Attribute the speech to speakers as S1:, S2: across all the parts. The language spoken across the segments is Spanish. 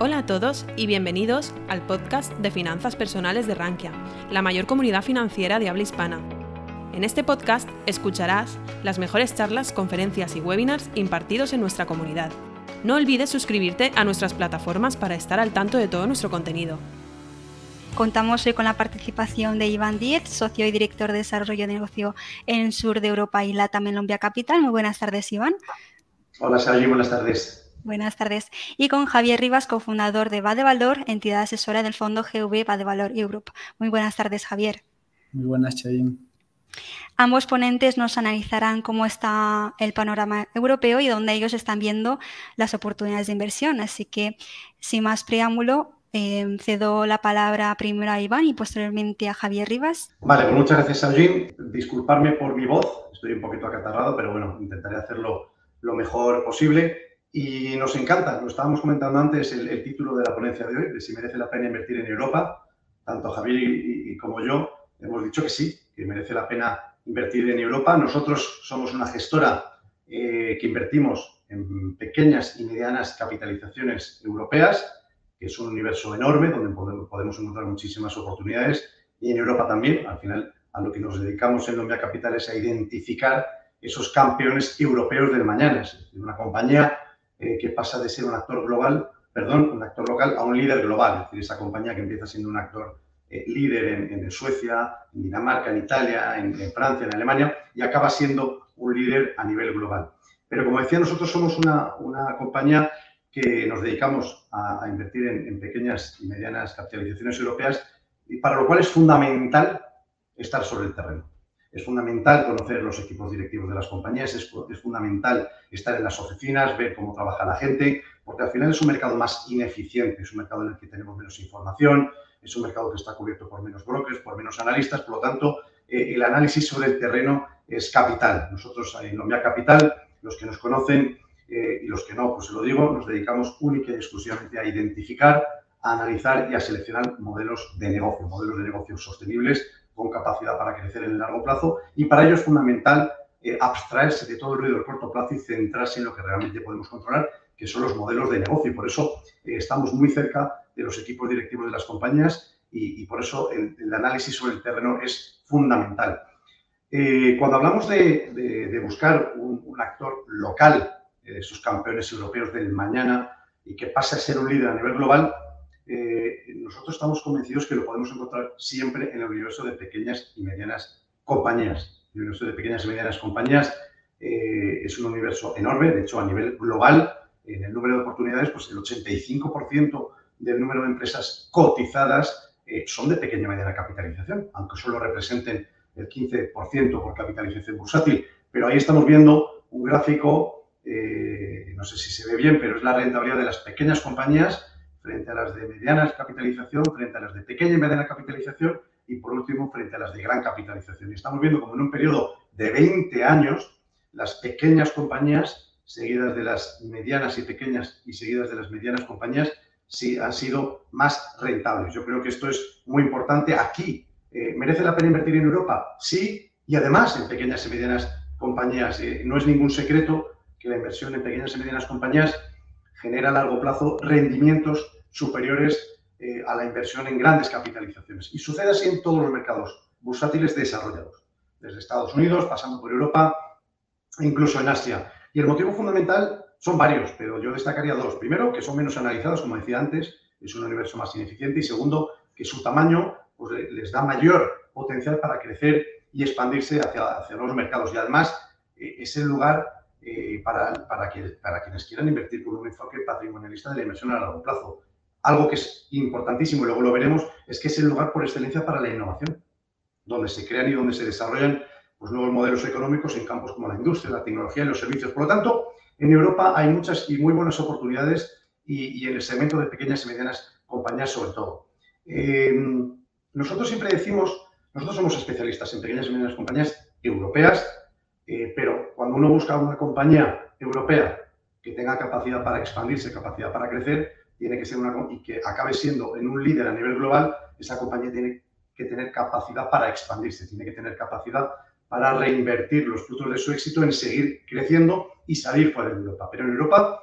S1: Hola a todos y bienvenidos al podcast de finanzas personales de Rankia, la mayor comunidad financiera de habla hispana. En este podcast escucharás las mejores charlas, conferencias y webinars impartidos en nuestra comunidad. No olvides suscribirte a nuestras plataformas para estar al tanto de todo nuestro contenido.
S2: Contamos hoy con la participación de Iván Díez, socio y director de desarrollo de negocio en Sur de Europa y Latam en Lombia Capital. Muy buenas tardes, Iván.
S3: Hola, Sally, buenas tardes.
S2: Buenas tardes. Y con Javier Rivas, cofundador de Valor, entidad asesora del fondo GV Valor Europe. Muy buenas tardes, Javier.
S4: Muy buenas, Chayín.
S2: Ambos ponentes nos analizarán cómo está el panorama europeo y dónde ellos están viendo las oportunidades de inversión. Así que, sin más preámbulo, eh, cedo la palabra primero a Iván y posteriormente a Javier Rivas.
S3: Vale, pues muchas gracias, Sajin. Disculparme por mi voz, estoy un poquito acatarrado, pero bueno, intentaré hacerlo lo mejor posible. Y nos encanta, lo estábamos comentando antes, el, título de la ponencia de hoy, de si merece la pena invertir en Europa. Tanto Javier y, como yo hemos dicho que sí, que merece la pena invertir en Europa. Nosotros somos una gestora eh, que invertimos en pequeñas y medianas capitalizaciones europeas, que es un universo enorme donde podemos encontrar muchísimas oportunidades. Y en Europa también, al final, a lo que nos dedicamos en Lombia Capital es a identificar esos campeones europeos del mañana. Es decir, una compañía eh, que pasa de ser un actor global, perdón, un actor local a un líder global, es decir, esa compañía que empieza siendo un actor eh, líder en, Suecia, en Dinamarca, en Italia, en, Francia, en Alemania, y acaba siendo un líder a nivel global. Pero como decía, nosotros somos una, una compañía que nos dedicamos a, invertir en, en, pequeñas y medianas capitalizaciones europeas, y para lo cual es fundamental estar sobre el terreno. Es fundamental conocer los equipos directivos de las compañías, es, fundamental estar en las oficinas, ver cómo trabaja la gente, porque al final es un mercado más ineficiente, es un mercado en el que tenemos menos información, es un mercado que está cubierto por menos brokers, por menos analistas, por lo tanto, eh, el análisis sobre el terreno es capital. Nosotros en Lomia Capital, los que nos conocen eh, y los que no, pues se lo digo, nos dedicamos única y exclusivamente a identificar, a analizar y a seleccionar modelos de negocio, modelos de negocio sostenibles con capacidad para crecer en el largo plazo y para ello es fundamental eh, abstraerse de todo el ruido del corto plazo y centrarse en lo que realmente podemos controlar, que son los modelos de negocio. Y por eso eh, estamos muy cerca de los equipos directivos de las compañías y, por eso el, análisis sobre el terreno es fundamental. Eh, cuando hablamos de, buscar un, actor local, esos campeones europeos del mañana y que pase a ser un líder a nivel global, nosotros estamos convencidos que lo podemos encontrar siempre en el universo de pequeñas y medianas compañías. El universo de pequeñas y medianas compañías eh, es un universo enorme, de hecho a nivel global, en el número de oportunidades, pues el 85% del número de empresas cotizadas eh, son de pequeña y mediana capitalización, aunque solo representen el 15% por capitalización bursátil. Pero ahí estamos viendo un gráfico, eh, no sé si se ve bien, pero es la rentabilidad de las pequeñas compañías frente a las de medianas capitalización, frente a las de pequeña y mediana capitalización y por último frente a las de gran capitalización. Y estamos viendo como en un periodo de 20 años las pequeñas compañías seguidas de las medianas y pequeñas y seguidas de las medianas compañías sí han sido más rentables. Yo creo que esto es muy importante. Aquí, eh, ¿merece la pena invertir en Europa? Sí, y además en pequeñas y medianas compañías. Eh, no es ningún secreto que la inversión en pequeñas y medianas compañías genera a largo plazo rendimientos superiores eh, a la inversión en grandes capitalizaciones. Y sucede así en todos los mercados bursátiles desarrollados, desde Estados Unidos, pasando por Europa e incluso en Asia. Y el motivo fundamental son varios, pero yo destacaría dos. Primero, que son menos analizados, como decía antes, es un universo más ineficiente. Y segundo, que su tamaño pues, les da mayor potencial para crecer y expandirse hacia, hacia los mercados. Y además, eh, es el lugar eh, para, para, para quienes quieran invertir con un enfoque patrimonialista de la inversión a largo plazo. Algo que es importantísimo, y luego lo veremos, es que es el lugar por excelencia para la innovación, donde se crean y donde se desarrollan pues, nuevos modelos económicos en campos como la industria, la tecnología y los servicios. Por lo tanto, en Europa hay muchas y muy buenas oportunidades y, en el segmento de pequeñas y medianas compañías sobre todo. Eh, nosotros siempre decimos, nosotros somos especialistas en pequeñas y medianas compañías europeas, eh, pero cuando uno busca una compañía europea que tenga capacidad para expandirse, capacidad para crecer, tiene que ser una y que acabe siendo en un líder a nivel global, esa compañía tiene que tener capacidad para expandirse, tiene que tener capacidad para reinvertir los frutos de su éxito en seguir creciendo y salir fuera de Europa. Pero en Europa,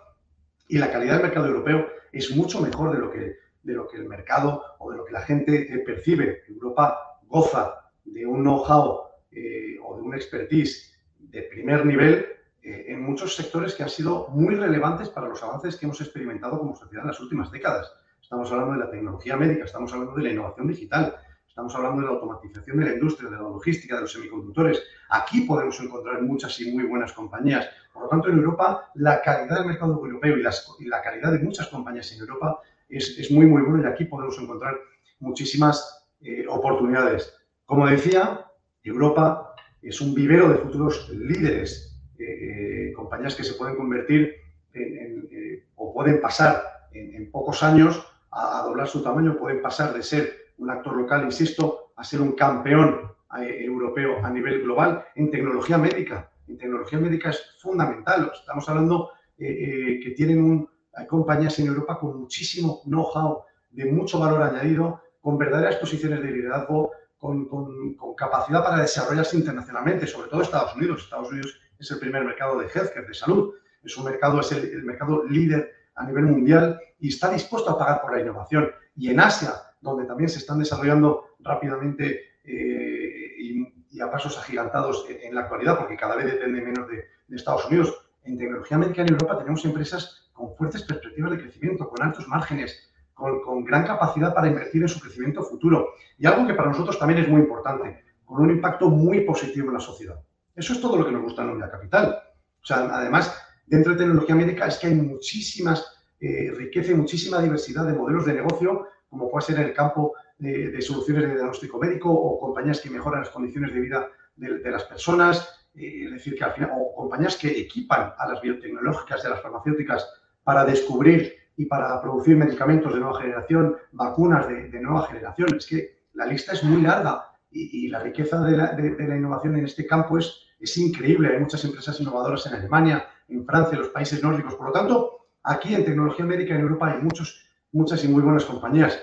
S3: y la calidad del mercado europeo es mucho mejor de lo que, de lo que el mercado o de lo que la gente eh, percibe. Europa goza de un know-how eh, o de un expertise de primer nivel eh, en muchos sectores que han sido muy relevantes para los avances que hemos experimentado como sociedad en las últimas décadas. Estamos hablando de la tecnología médica, estamos hablando de la innovación digital, estamos hablando de la automatización de la industria, de la logística, de los semiconductores. Aquí podemos encontrar muchas y muy buenas compañías. Por lo tanto, en Europa, la calidad del mercado europeo y, la calidad de muchas compañías en Europa es, muy, muy buena y aquí podemos encontrar muchísimas eh, oportunidades. Como decía, Europa es un vivero de futuros líderes eh, compañías que se pueden convertir en, eh, o pueden pasar en, pocos años a, doblar su tamaño, pueden pasar de ser un actor local, insisto, a ser un campeón eh, europeo a nivel global en tecnología médica. En tecnología médica es fundamental. Estamos hablando que tienen un, hay compañías en Europa con muchísimo know-how, de mucho valor añadido, con verdaderas posiciones de liderazgo, con, con, con, capacidad para desarrollarse internacionalmente, sobre todo Estados Unidos. Estados Unidos es el primer mercado de healthcare, de salud. Es un mercado, es el, mercado líder a nivel mundial y está dispuesto a pagar por la innovación. Y en Asia, donde también se están desarrollando rápidamente eh, y, a pasos agigantados en, la actualidad, porque cada vez depende menos de, Estados Unidos, en tecnología médica en Europa tenemos empresas con fuertes perspectivas de crecimiento, con altos márgenes, con, gran capacidad para invertir en su crecimiento futuro. Y algo que para nosotros también es muy importante, con un impacto muy positivo en la sociedad. Eso es todo lo que nos gusta en la Capital. O sea, además, dentro de tecnología médica es que hay muchísimas eh, riqueza y muchísima diversidad de modelos de negocio, como puede ser en el campo de, soluciones de diagnóstico médico o compañías que mejoran las condiciones de vida de, las personas, eh, es decir, que al final, o compañías que equipan a las biotecnológicas y a las farmacéuticas para descubrir y para producir medicamentos de nueva generación, vacunas de nueva generación. Es que la lista es muy larga y, la riqueza de la, innovación en este campo es, es increíble. Hay muchas empresas innovadoras en Alemania, en Francia, en los países nórdicos. Por lo tanto, aquí en tecnología médica en Europa hay muchos, muchas y muy buenas compañías.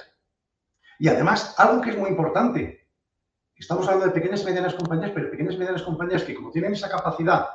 S3: Y además, algo que es muy importante, estamos hablando de pequeñas y medianas compañías, pero pequeñas y medianas compañías que como tienen esa capacidad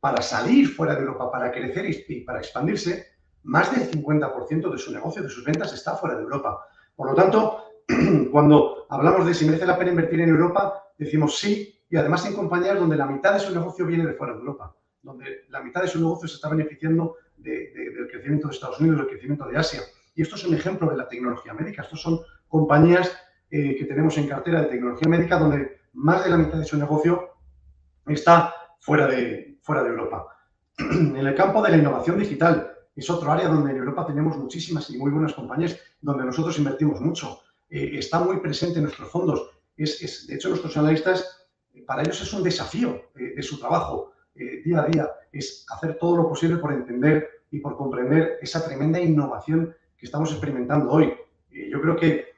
S3: para salir fuera de Europa, para crecer y para expandirse, más del 50% de su negocio, de sus ventas está fuera de Europa. Por lo tanto, cuando hablamos de si merece la pena invertir en Europa, decimos sí, y además en compañías donde la mitad de su negocio viene de fuera de Europa, donde la mitad de su negocio se está beneficiando del crecimiento de Estados Unidos, del crecimiento de Asia. Y esto es un ejemplo de la tecnología médica. Estos son compañías eh, que tenemos en cartera de tecnología médica donde más de la mitad de su negocio está fuera de, fuera de Europa. En el campo de la innovación digital es otro área donde en Europa tenemos muchísimas y muy buenas compañías donde nosotros invertimos mucho. Eh, está muy presente en nuestros fondos. Es, de hecho, nuestros analistas, para ellos es un desafío eh, de su trabajo día a día, es hacer todo lo posible por entender y por comprender esa tremenda innovación que estamos experimentando hoy. yo creo que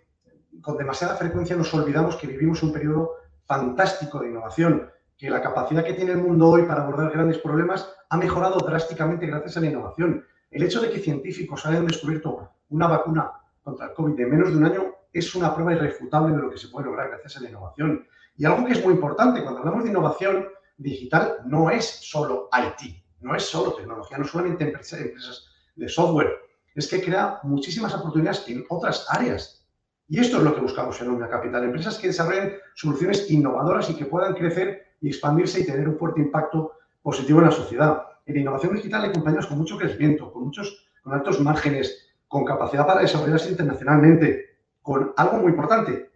S3: con demasiada frecuencia nos olvidamos que vivimos un periodo fantástico de innovación, que la capacidad que tiene el mundo hoy para abordar grandes problemas ha mejorado drásticamente gracias a la innovación. El hecho de que científicos hayan descubierto una vacuna contra el COVID en menos de un año es una prueba irrefutable de lo que se puede lograr gracias a la innovación. Y algo que es muy importante, cuando hablamos de innovación digital, no es solo IT, no es solo tecnología, no solamente empresas, de software, es que crea muchísimas oportunidades en otras áreas. Y esto es lo que buscamos en Omnia Capital, empresas que desarrollen soluciones innovadoras y que puedan crecer y expandirse y tener un fuerte impacto positivo en la sociedad. En innovación digital hay compañías con mucho crecimiento, con muchos, con altos márgenes, con capacidad para desarrollarse internacionalmente, con algo muy importante,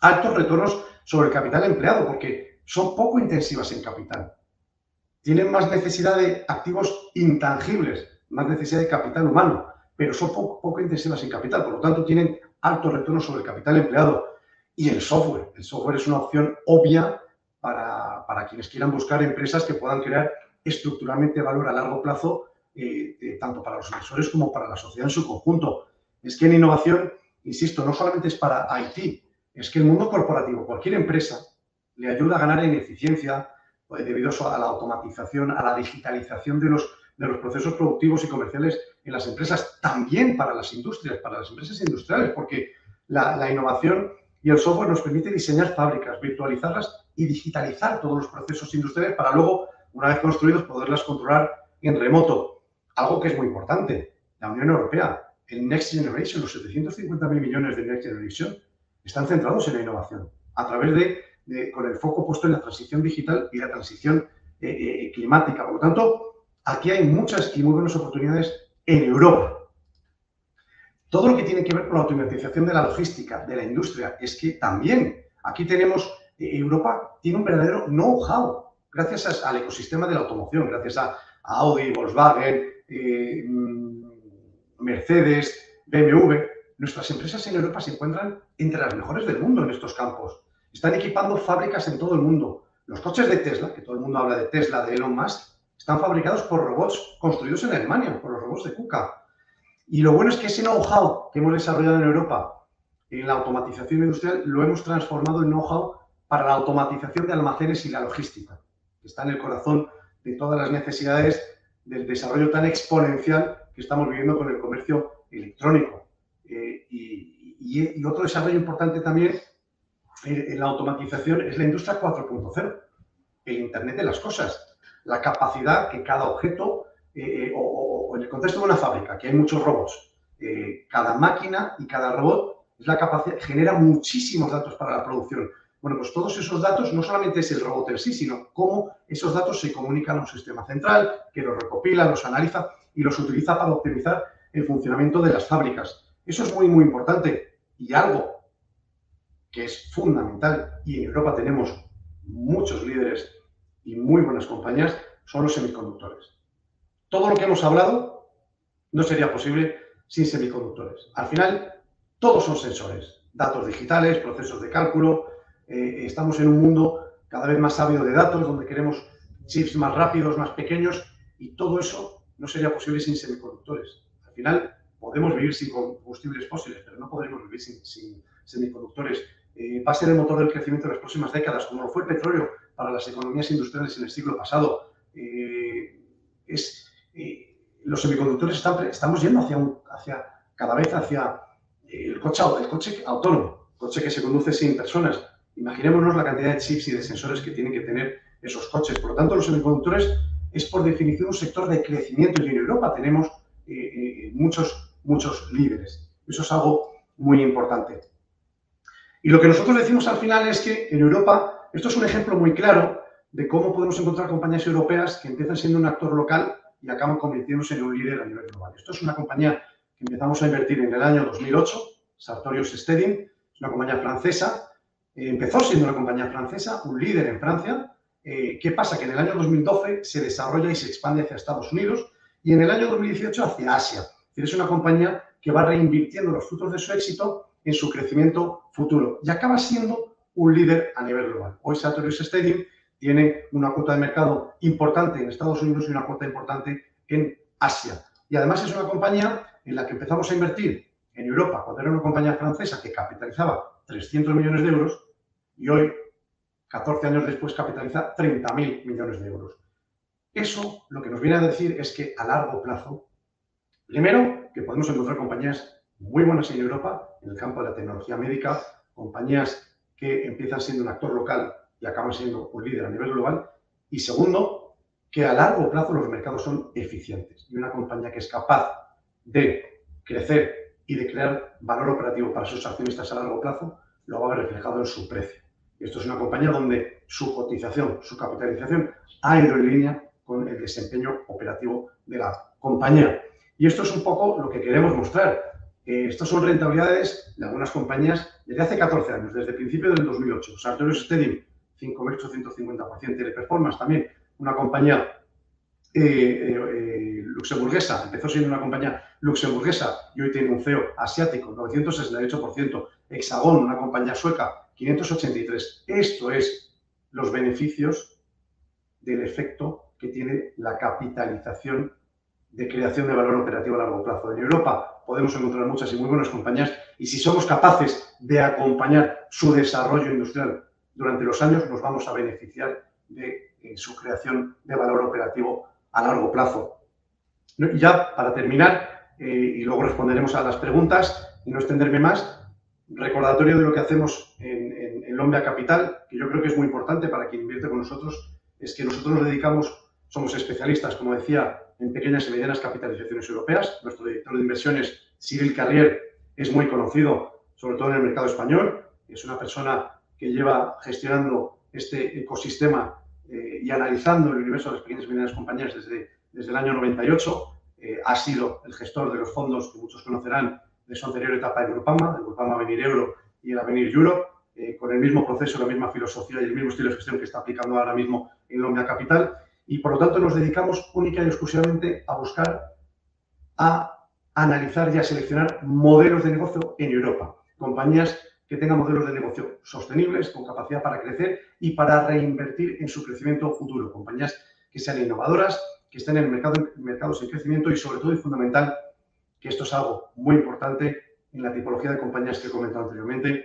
S3: altos retornos sobre el capital empleado, porque son poco intensivas en capital. Tienen más necesidad de activos intangibles, más necesidad de capital humano, pero son poco, intensivas en capital, por lo tanto tienen altos retornos sobre el capital empleado. Y el software, el software es una opción obvia para, quienes quieran buscar empresas que puedan crear estructuralmente valor a largo plazo, eh, eh, tanto para los inversores como para la sociedad en su conjunto. Es que en innovación insisto, no solamente es para IT, es que el mundo corporativo, cualquier empresa, le ayuda a ganar en eficiencia pues, debido a la automatización, a la digitalización de los, procesos productivos y comerciales en las empresas, también para las industrias, para las empresas industriales, porque la, la innovación y el software nos permite diseñar fábricas, virtualizarlas y digitalizar todos los procesos industriales para luego, una vez construidos, poderlas controlar en remoto. Algo que es muy importante. La Unión Europea el Next Generation, los 750.000 millones de Next Generation, están centrados en la innovación, a través de, con el foco puesto en la transición digital y la transición eh, eh, climática. Por lo tanto, aquí hay muchas y muy buenas oportunidades en Europa. Todo lo que tiene que ver con la automatización de la logística, de la industria, es que también aquí tenemos, eh, Europa tiene un verdadero know-how, gracias al ecosistema de la automoción, gracias a, Audi, Volkswagen, mm, Mercedes, BMW. Nuestras empresas en Europa se encuentran entre las mejores del mundo en estos campos. Están equipando fábricas en todo el mundo. Los coches de Tesla, que todo el mundo habla de Tesla, de Elon Musk, están fabricados por robots construidos en Alemania, por los robots de KUKA. Y lo bueno es que ese know-how que hemos desarrollado en Europa en la automatización industrial lo hemos transformado en know-how para la automatización de almacenes y la logística, que está en el corazón de todas las necesidades del desarrollo tan exponencial que estamos viviendo con el comercio electrónico. Eh, y, otro desarrollo importante también eh, en la automatización es la industria 4.0, el Internet de las cosas, la capacidad que cada objeto eh, o, en el contexto de una fábrica, que hay muchos robots, cada máquina y cada robot es la capacidad, genera muchísimos datos para la producción. Bueno, pues todos esos datos no solamente es el robot en sí, sino cómo esos datos se comunican a un sistema central que los recopila, los analiza y los utiliza para optimizar el funcionamiento de las fábricas. Eso es muy, muy importante. Y algo que es fundamental, y en Europa tenemos muchos líderes y muy buenas compañías, son los semiconductores. Todo lo que hemos hablado no sería posible sin semiconductores. Al final, todos son sensores, datos digitales, procesos de cálculo. Eh, estamos en un mundo cada vez más sabio de datos, donde queremos chips más rápidos, más pequeños, y todo eso no sería posible sin semiconductores. Al final, podemos vivir sin combustibles fósiles, pero no podremos vivir sin, semiconductores. Eh, va a ser el motor del crecimiento de las próximas décadas, como lo fue el petróleo para las economías industriales en el siglo pasado. Eh, es, eh, los semiconductores estamos yendo hacia, hacia cada vez hacia el coche, el coche autónomo, coche que se conduce sin personas. Imaginémonos la cantidad de chips y de sensores que tienen que tener esos coches. Por lo tanto, los semiconductores es por definición un sector de crecimiento y en Europa tenemos muchos, muchos líderes. Eso es algo muy importante. Y lo que nosotros decimos al final es que en Europa, esto es un ejemplo muy claro de cómo podemos encontrar compañías europeas que empiezan siendo un actor local y acaban convirtiéndose en un líder a nivel global. Esto es una compañía que empezamos a invertir en el año 2008, Sartorius Steading, es una compañía francesa, eh, empezó siendo una compañía francesa, un líder en Francia, eh, ¿Qué pasa? Que en el año 2012 se desarrolla y se expande hacia Estados Unidos y en el año 2018 hacia Asia. Es una compañía que va reinvirtiendo los frutos de su éxito en su crecimiento futuro y acaba siendo un líder a nivel global. Hoy Sartorius Stadium tiene una cuota de mercado importante en Estados Unidos y una cuota importante en Asia. Y además es una compañía en la que empezamos a invertir en Europa cuando era una compañía francesa que capitalizaba 300 millones de euros y hoy 14 años después capitaliza 30.000 millones de euros. Eso lo que nos viene a decir es que a largo plazo, primero, que podemos encontrar compañías muy buenas en Europa, en el campo de la tecnología médica, compañías que empiezan siendo un actor local y acaban siendo un líder a nivel global. Y segundo, que a largo plazo los mercados son eficientes y una compañía que es capaz de crecer y de crear valor operativo para sus accionistas a largo plazo, lo va a ver reflejado en su precio. Esto es una compañía donde su cotización, su capitalización ha ido en línea con el desempeño operativo de la compañía. Y esto es un poco lo que queremos mostrar. Eh, estas son rentabilidades de algunas compañías desde hace 14 años, desde el principio del 2008. Sartorius Steading, 5.850%. Teleperformance también, una compañía eh, eh, luxemburguesa, empezó siendo una compañía luxemburguesa y hoy tiene un CEO asiático, 968%. Hexagon, una compañía sueca, 583. Esto es los beneficios del efecto que tiene la capitalización de creación de valor operativo a largo plazo. En Europa podemos encontrar muchas y muy buenas compañías y si somos capaces de acompañar su desarrollo industrial durante los años, nos vamos a beneficiar de eh, su creación de valor operativo a largo plazo. Y ya para terminar, eh, y luego responderemos a las preguntas y no extenderme más, recordatorio de lo que hacemos en, en, Capital, que yo creo que es muy importante para quien invierte con nosotros, es que nosotros nos dedicamos, somos especialistas, como decía, en pequeñas y medianas capitalizaciones europeas. Nuestro director de inversiones Cyril Carrier es muy conocido, sobre todo en el mercado español. Es una persona que lleva gestionando este ecosistema eh, y analizando el universo de las pequeñas y medianas compañías desde, desde el año 98. Eh, ha sido el gestor de los fondos que muchos conocerán de su anterior etapa de Grupama, el Grupama Venir Euro y el Avenir Europe, eh, con el mismo proceso, la misma filosofía y el mismo estilo de gestión que está aplicando ahora mismo en Lombia Capital. Y por lo tanto nos dedicamos única y exclusivamente a buscar, a analizar y a seleccionar modelos de negocio en Europa. Compañías que tengan modelos de negocio sostenibles, con capacidad para crecer y para reinvertir en su crecimiento futuro. Compañías que sean innovadoras, que estén en mercado, mercados en crecimiento y sobre todo y fundamental, que esto es algo muy importante en la tipología de compañías que he comentado anteriormente,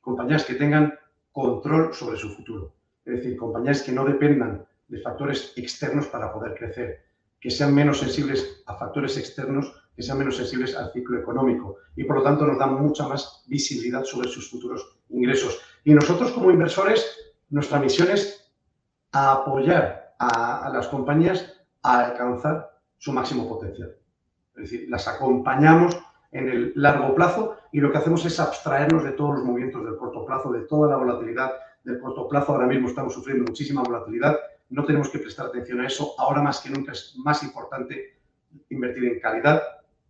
S3: compañías que tengan control sobre su futuro. Es decir, compañías que no dependan de factores externos para poder crecer, que sean menos sensibles a factores externos, que sean menos sensibles al ciclo económico y por lo tanto nos dan mucha más visibilidad sobre sus futuros ingresos. Y nosotros como inversores, nuestra misión es apoyar a, a las compañías a alcanzar su máximo potencial. Es decir, las acompañamos en el largo plazo y lo que hacemos es abstraernos de todos los movimientos del corto plazo, de toda la volatilidad del corto plazo. Ahora mismo estamos sufriendo muchísima volatilidad, no tenemos que prestar atención a eso. Ahora más que nunca es más importante invertir en calidad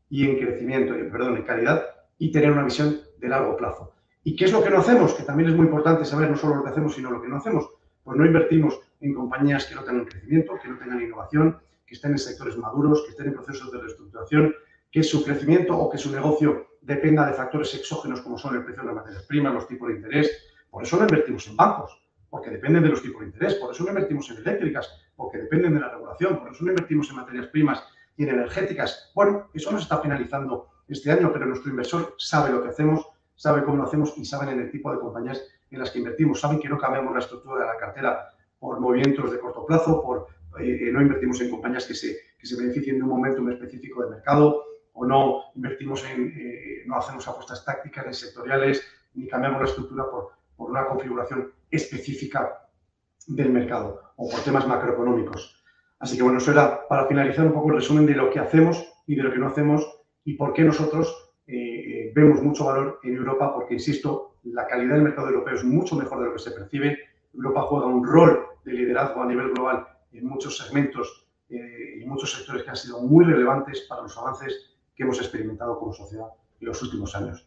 S3: y en crecimiento, perdón, en calidad y tener una visión de largo plazo. ¿Y qué es lo que no hacemos? Que también es muy importante saber no solo lo que hacemos, sino lo que no hacemos. Pues no invertimos en compañías que no tengan crecimiento, que no tengan innovación, que estén en sectores maduros, que estén en procesos de reestructuración, que su crecimiento o que su negocio dependa de factores exógenos como son el precio de las materias primas, los tipos de interés. Por eso no invertimos en bancos, porque dependen de los tipos de interés. Por eso no invertimos en eléctricas, porque dependen de la regulación. Por eso no invertimos en materias primas y en energéticas. Bueno, eso nos está finalizando este año, pero nuestro inversor sabe lo que hacemos, sabe cómo lo hacemos y saben en el tipo de compañías en las que invertimos. Saben que no cambiamos la estructura de la cartera por movimientos de corto plazo, por eh, no invertimos en compañías que se, que se beneficien de un momento específico de mercado o no invertimos en, eh, no hacemos apuestas tácticas ni sectoriales, ni cambiamos la estructura por, por una configuración específica del mercado o por temas macroeconómicos. Así que bueno, eso era para finalizar un poco el resumen de lo que hacemos y de lo que no hacemos y por qué nosotros eh, vemos mucho valor en Europa, porque insisto, la calidad del mercado europeo es mucho mejor de lo que se percibe. Europa juega un rol de liderazgo a nivel global en muchos segmentos eh, y muchos sectores que han sido muy relevantes para los avances que hemos experimentado como sociedad en los últimos años.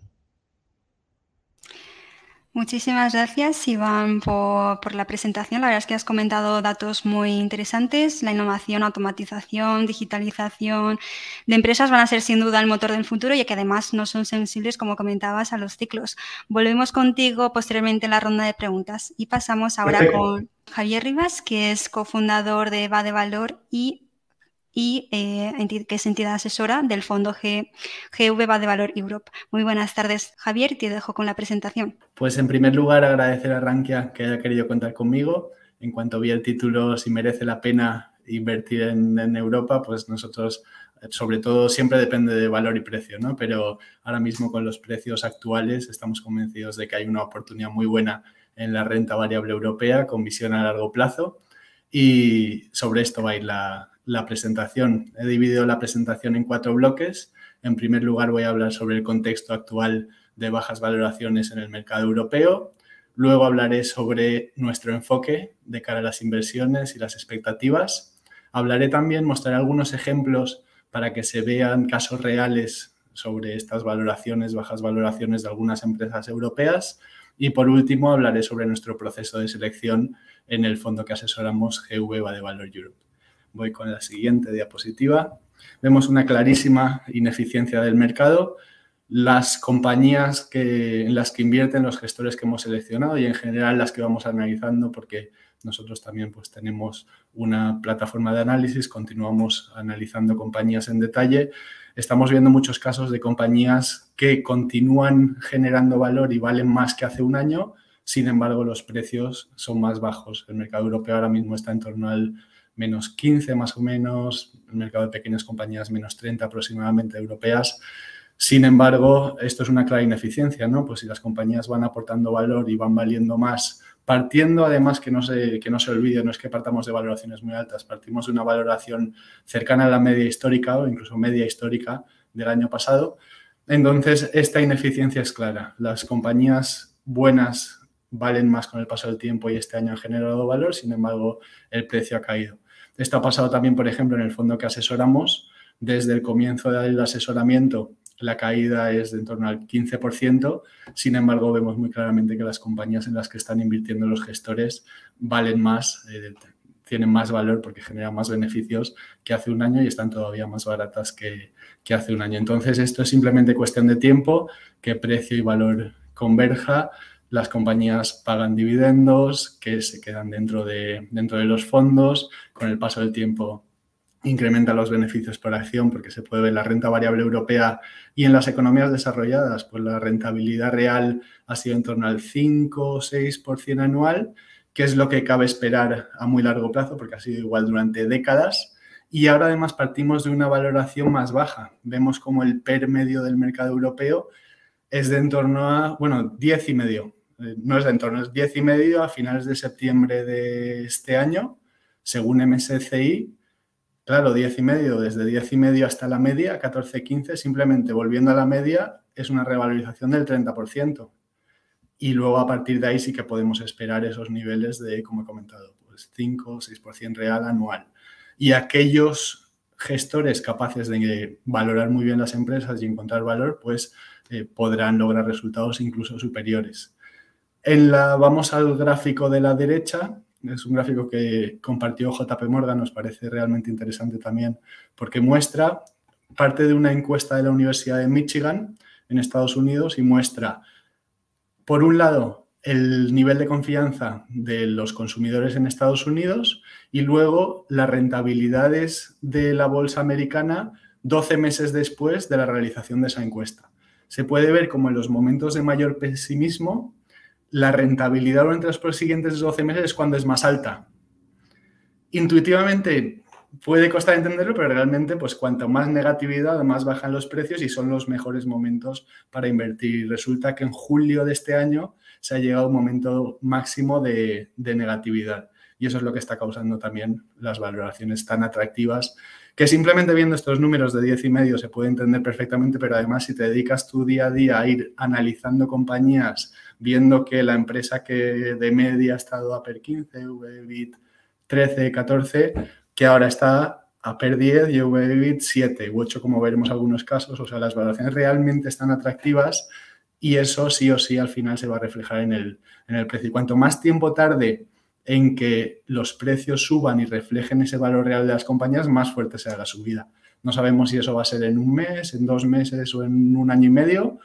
S2: Muchísimas gracias, Iván, por, la presentación. La verdad es que has comentado datos muy interesantes. La innovación, automatización, digitalización de empresas van a ser sin duda el motor del futuro, y que además no son sensibles, como comentabas, a los ciclos. Volvemos contigo posteriormente en la ronda de preguntas y pasamos ahora con Javier Rivas, que es cofundador de Va de Valor y y eh, que es entidad asesora del fondo G, GV de Valor Europe. Muy buenas tardes, Javier, te dejo con la presentación.
S4: Pues en primer lugar agradecer a Rankia que haya querido contar conmigo. En cuanto vi el título, si merece la pena invertir en, Europa, pues nosotros, sobre todo, siempre depende de valor y precio, ¿no? Pero ahora mismo con los precios actuales estamos convencidos de que hay una oportunidad muy buena en la renta variable europea con visión a largo plazo. Y sobre esto va a ir la, presentación. He dividido la presentación en cuatro bloques. En primer lugar, voy a hablar sobre el contexto actual de bajas valoraciones en el mercado europeo. Luego hablaré sobre nuestro enfoque de cara a las inversiones y las expectativas. Hablaré también, mostraré algunos ejemplos para que se vean casos reales sobre estas valoraciones, bajas valoraciones de algunas empresas europeas. Y por último, hablaré sobre nuestro proceso de selección en el fondo que asesoramos GV de Valor Europe. Voy con la siguiente diapositiva. Vemos una clarísima ineficiencia del mercado. Las compañías que, en las que invierten los gestores que hemos seleccionado y en general las que vamos analizando porque nosotros también pues, tenemos una plataforma de análisis, continuamos analizando compañías en detalle. Estamos viendo muchos casos de compañías que continúan generando valor y valen más que hace un año, sin embargo los precios son más bajos. El mercado europeo ahora mismo está en torno al menos 15 más o menos, el mercado de pequeñas compañías menos 30 aproximadamente europeas. Sin embargo, esto es una clara ineficiencia, ¿no? Pues si las compañías van aportando valor y van valiendo más, partiendo además que no se, que no se olvide, no es que partamos de valoraciones muy altas, partimos de una valoración cercana a la media histórica o incluso media histórica del año pasado. Entonces, esta ineficiencia es clara. Las compañías buenas valen más con el paso del tiempo y este año han generado valor, sin embargo, el precio ha caído. Esto ha pasado también, por ejemplo, en el fondo que asesoramos. Desde el comienzo del asesoramiento, la caída es de en torno al 15%. Sin embargo, vemos muy claramente que las compañías en las que están invirtiendo los gestores valen más, eh, tienen más valor porque generan más beneficios que hace un año y están todavía más baratas que, que hace un año. Entonces, esto es simplemente cuestión de tiempo, que precio y valor converja las compañías pagan dividendos que se quedan dentro de, dentro de los fondos. Con el paso del tiempo incrementa los beneficios por acción porque se puede ver la renta variable europea y en las economías desarrolladas, pues la rentabilidad real ha sido en torno al 5 o 6% anual, que es lo que cabe esperar a muy largo plazo porque ha sido igual durante décadas. Y ahora además partimos de una valoración más baja. Vemos como el PER medio del mercado europeo es de en torno a, bueno, 10 y medio eh, no es de entorno, es 10 y medio a finales de septiembre de este año, según MSCI. Claro, 10 y medio, desde 10 y medio hasta la media, 14, 15, simplemente volviendo a la media, es una revalorización del 30%. Y luego a partir de ahí sí que podemos esperar esos niveles de, como he comentado, pues 5 o 6% real anual. Y aquellos gestores capaces de valorar muy bien las empresas y encontrar valor, pues eh, podrán lograr resultados incluso superiores. En la, vamos al gráfico de la derecha. Es un gráfico que compartió JP Morgan, nos parece realmente interesante también, porque muestra parte de una encuesta de la Universidad de Michigan en Estados Unidos y muestra, por un lado, el nivel de confianza de los consumidores en Estados Unidos y luego las rentabilidades de la bolsa americana 12 meses después de la realización de esa encuesta. Se puede ver como en los momentos de mayor pesimismo la rentabilidad durante los siguientes 12 meses es cuando es más alta. Intuitivamente puede costar entenderlo, pero realmente, pues cuanto más negatividad, más bajan los precios y son los mejores momentos para invertir. Resulta que en julio de este año se ha llegado a un momento máximo de, de negatividad. Y eso es lo que está causando también las valoraciones tan atractivas que simplemente viendo estos números de 10 y medio se puede entender perfectamente, pero además si te dedicas tu día a día a ir analizando compañías, viendo que la empresa que de media ha estado a PER 15, VBIT 13, 14, que ahora está a PER 10 y VBIT 7 u 8, como veremos algunos casos, o sea, las valoraciones realmente están atractivas y eso sí o sí al final se va a reflejar en el, en el precio. Y cuanto más tiempo tarde en que los precios suban y reflejen ese valor real de las compañías, más fuerte será la subida. No sabemos si eso va a ser en un mes, en dos meses o en un año y medio.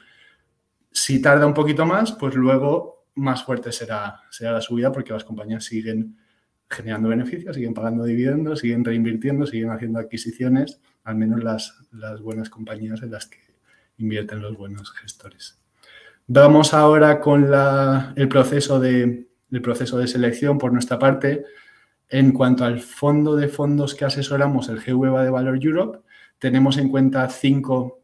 S4: Si tarda un poquito más, pues luego más fuerte será, será la subida porque las compañías siguen generando beneficios, siguen pagando dividendos, siguen reinvirtiendo, siguen haciendo adquisiciones, al menos las, las buenas compañías en las que invierten los buenos gestores. Vamos ahora con el proceso de, el proceso de selección por nuestra parte. En cuanto al fondo de fondos que asesoramos, el GVBA de Valor Europe, tenemos en cuenta cinco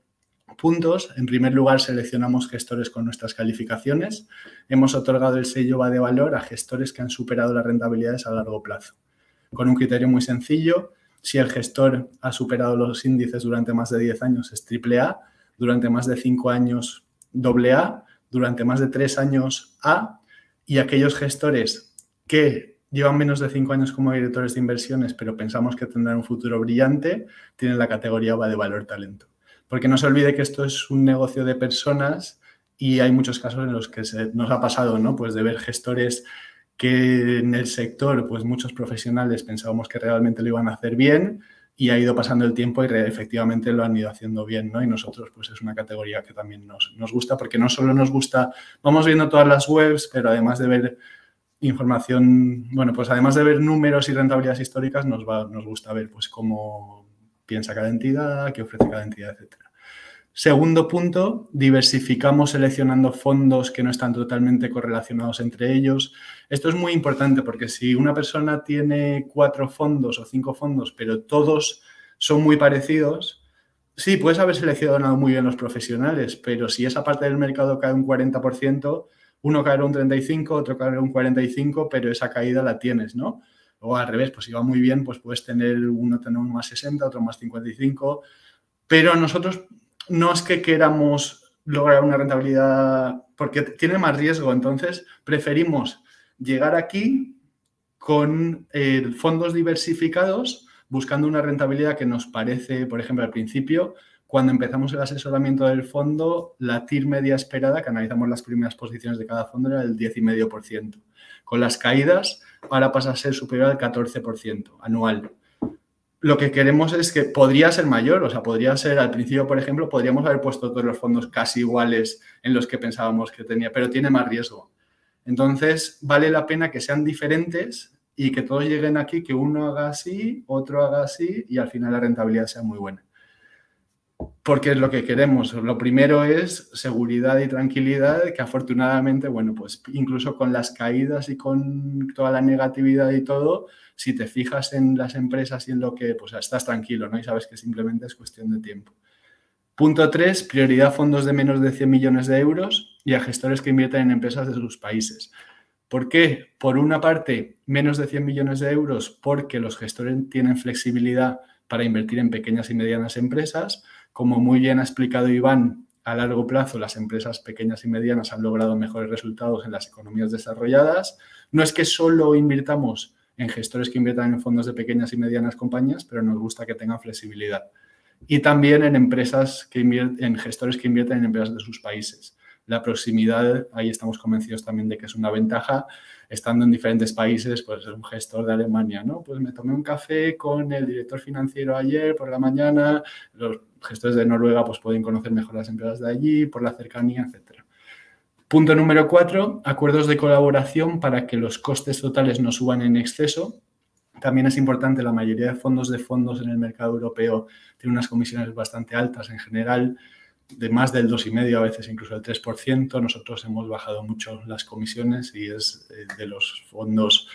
S4: puntos. En primer lugar, seleccionamos gestores con nuestras calificaciones. Hemos otorgado el sello VA de Valor a gestores que han superado las rentabilidades a largo plazo. Con un criterio muy sencillo, si el gestor ha superado los índices durante más de 10 años es AAA, durante más de 5 años AA, durante más de 3 años A y aquellos gestores que llevan menos de cinco años como directores de inversiones, pero pensamos que tendrán un futuro brillante, tienen la categoría de valor talento. Porque no se olvide que esto es un negocio de personas y hay muchos casos en los que nos ha pasado, ¿no? Pues de ver gestores que en el sector, pues muchos profesionales pensábamos que realmente lo iban a hacer bien y ha ido pasando el tiempo y efectivamente lo han ido haciendo bien, ¿no? Y nosotros, pues es una categoría que también nos, nos gusta, porque no solo nos gusta, vamos viendo todas las webs, pero además de ver información, bueno, pues además de ver números y rentabilidades históricas, nos, va, nos gusta ver, pues, cómo piensa cada entidad, qué ofrece cada entidad, etcétera. Segundo punto, diversificamos seleccionando fondos que no están totalmente correlacionados entre ellos. Esto es muy importante porque si una persona tiene cuatro fondos o cinco fondos, pero todos son muy parecidos, sí, puedes haber seleccionado muy bien los profesionales, pero si esa parte del mercado cae un 40%, uno caerá un 35%, otro caerá un 45%, pero esa caída la tienes, ¿no? O al revés, pues si va muy bien, pues puedes tener uno tener un más 60, otro más 55, pero nosotros no es que queramos lograr una rentabilidad porque tiene más riesgo, entonces preferimos llegar aquí con eh, fondos diversificados buscando una rentabilidad que nos parece, por ejemplo, al principio, cuando empezamos el asesoramiento del fondo, la TIR media esperada, que analizamos las primeras posiciones de cada fondo, era del 10,5%. Con las caídas, ahora pasa a ser superior al 14% anual. Lo que queremos es que podría ser mayor, o sea, podría ser, al principio, por ejemplo, podríamos haber puesto todos los fondos casi iguales en los que pensábamos que tenía, pero tiene más riesgo. Entonces, vale la pena que sean diferentes y que todos lleguen aquí, que uno haga así, otro haga así y al final la rentabilidad sea muy buena porque es lo que queremos. Lo primero es seguridad y tranquilidad, que afortunadamente, bueno, pues incluso con las caídas y con toda la negatividad y todo, si te fijas en las empresas y en lo que, pues estás tranquilo, ¿no? Y sabes que simplemente es cuestión de tiempo. Punto 3, prioridad a fondos de menos de 100 millones de euros y a gestores que invierten en empresas de sus países. ¿Por qué? Por una parte, menos de 100 millones de euros porque los gestores tienen flexibilidad para invertir en pequeñas y medianas empresas como muy bien ha explicado Iván, a largo plazo las empresas pequeñas y medianas han logrado mejores resultados en las economías desarrolladas. No es que solo invirtamos en gestores que inviertan en fondos de pequeñas y medianas compañías, pero nos gusta que tengan flexibilidad. Y también en empresas que en gestores que invierten en empresas de sus países. La proximidad, ahí estamos convencidos también de que es una ventaja estando en diferentes países, pues un gestor de Alemania, ¿no? Pues me tomé un café con el director financiero ayer por la mañana, los gestores de Noruega pues pueden conocer mejor las empresas de allí, por la cercanía, etc. Punto número cuatro, acuerdos de colaboración para que los costes totales no suban en exceso. También es importante, la mayoría de fondos de fondos en el mercado europeo tienen unas comisiones bastante altas en general de más del 2,5%, a veces incluso el 3%. Nosotros hemos bajado mucho las comisiones y es eh, de los fondos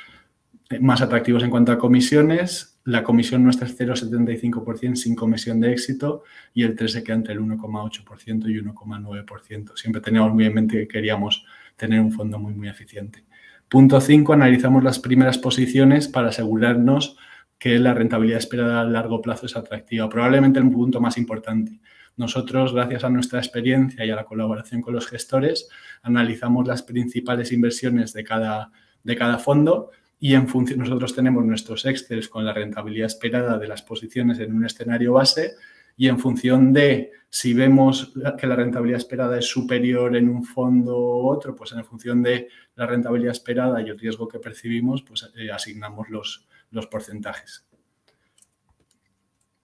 S4: más atractivos en cuanto a comisiones. La comisión nuestra es 0,75% sin comisión de éxito y el 3 se queda entre el 1,8% y 1,9%. Siempre teníamos muy en mente que queríamos tener un fondo muy, muy eficiente. Punto 5. Analizamos las primeras posiciones para asegurarnos que la rentabilidad esperada a largo plazo es atractiva. Probablemente el punto más importante. Nosotros, gracias a nuestra experiencia y a la colaboración con los gestores, analizamos las principales inversiones de cada, de cada fondo y en función, nosotros tenemos nuestros Excel con la rentabilidad esperada de las posiciones en un escenario base y en función de si vemos que la rentabilidad esperada es superior en un fondo u otro, pues en función de la rentabilidad esperada y el riesgo que percibimos, pues eh, asignamos los, los porcentajes.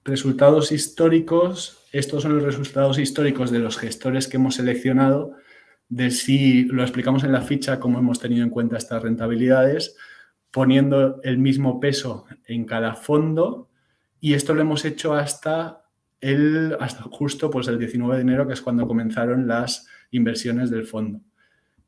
S4: Resultados históricos. Estos son los resultados históricos de los gestores que hemos seleccionado, de si lo explicamos en la ficha, cómo hemos tenido en cuenta estas rentabilidades, poniendo el mismo peso en cada fondo. Y esto lo hemos hecho hasta, el, hasta justo pues el 19 de enero, que es cuando comenzaron las inversiones del fondo.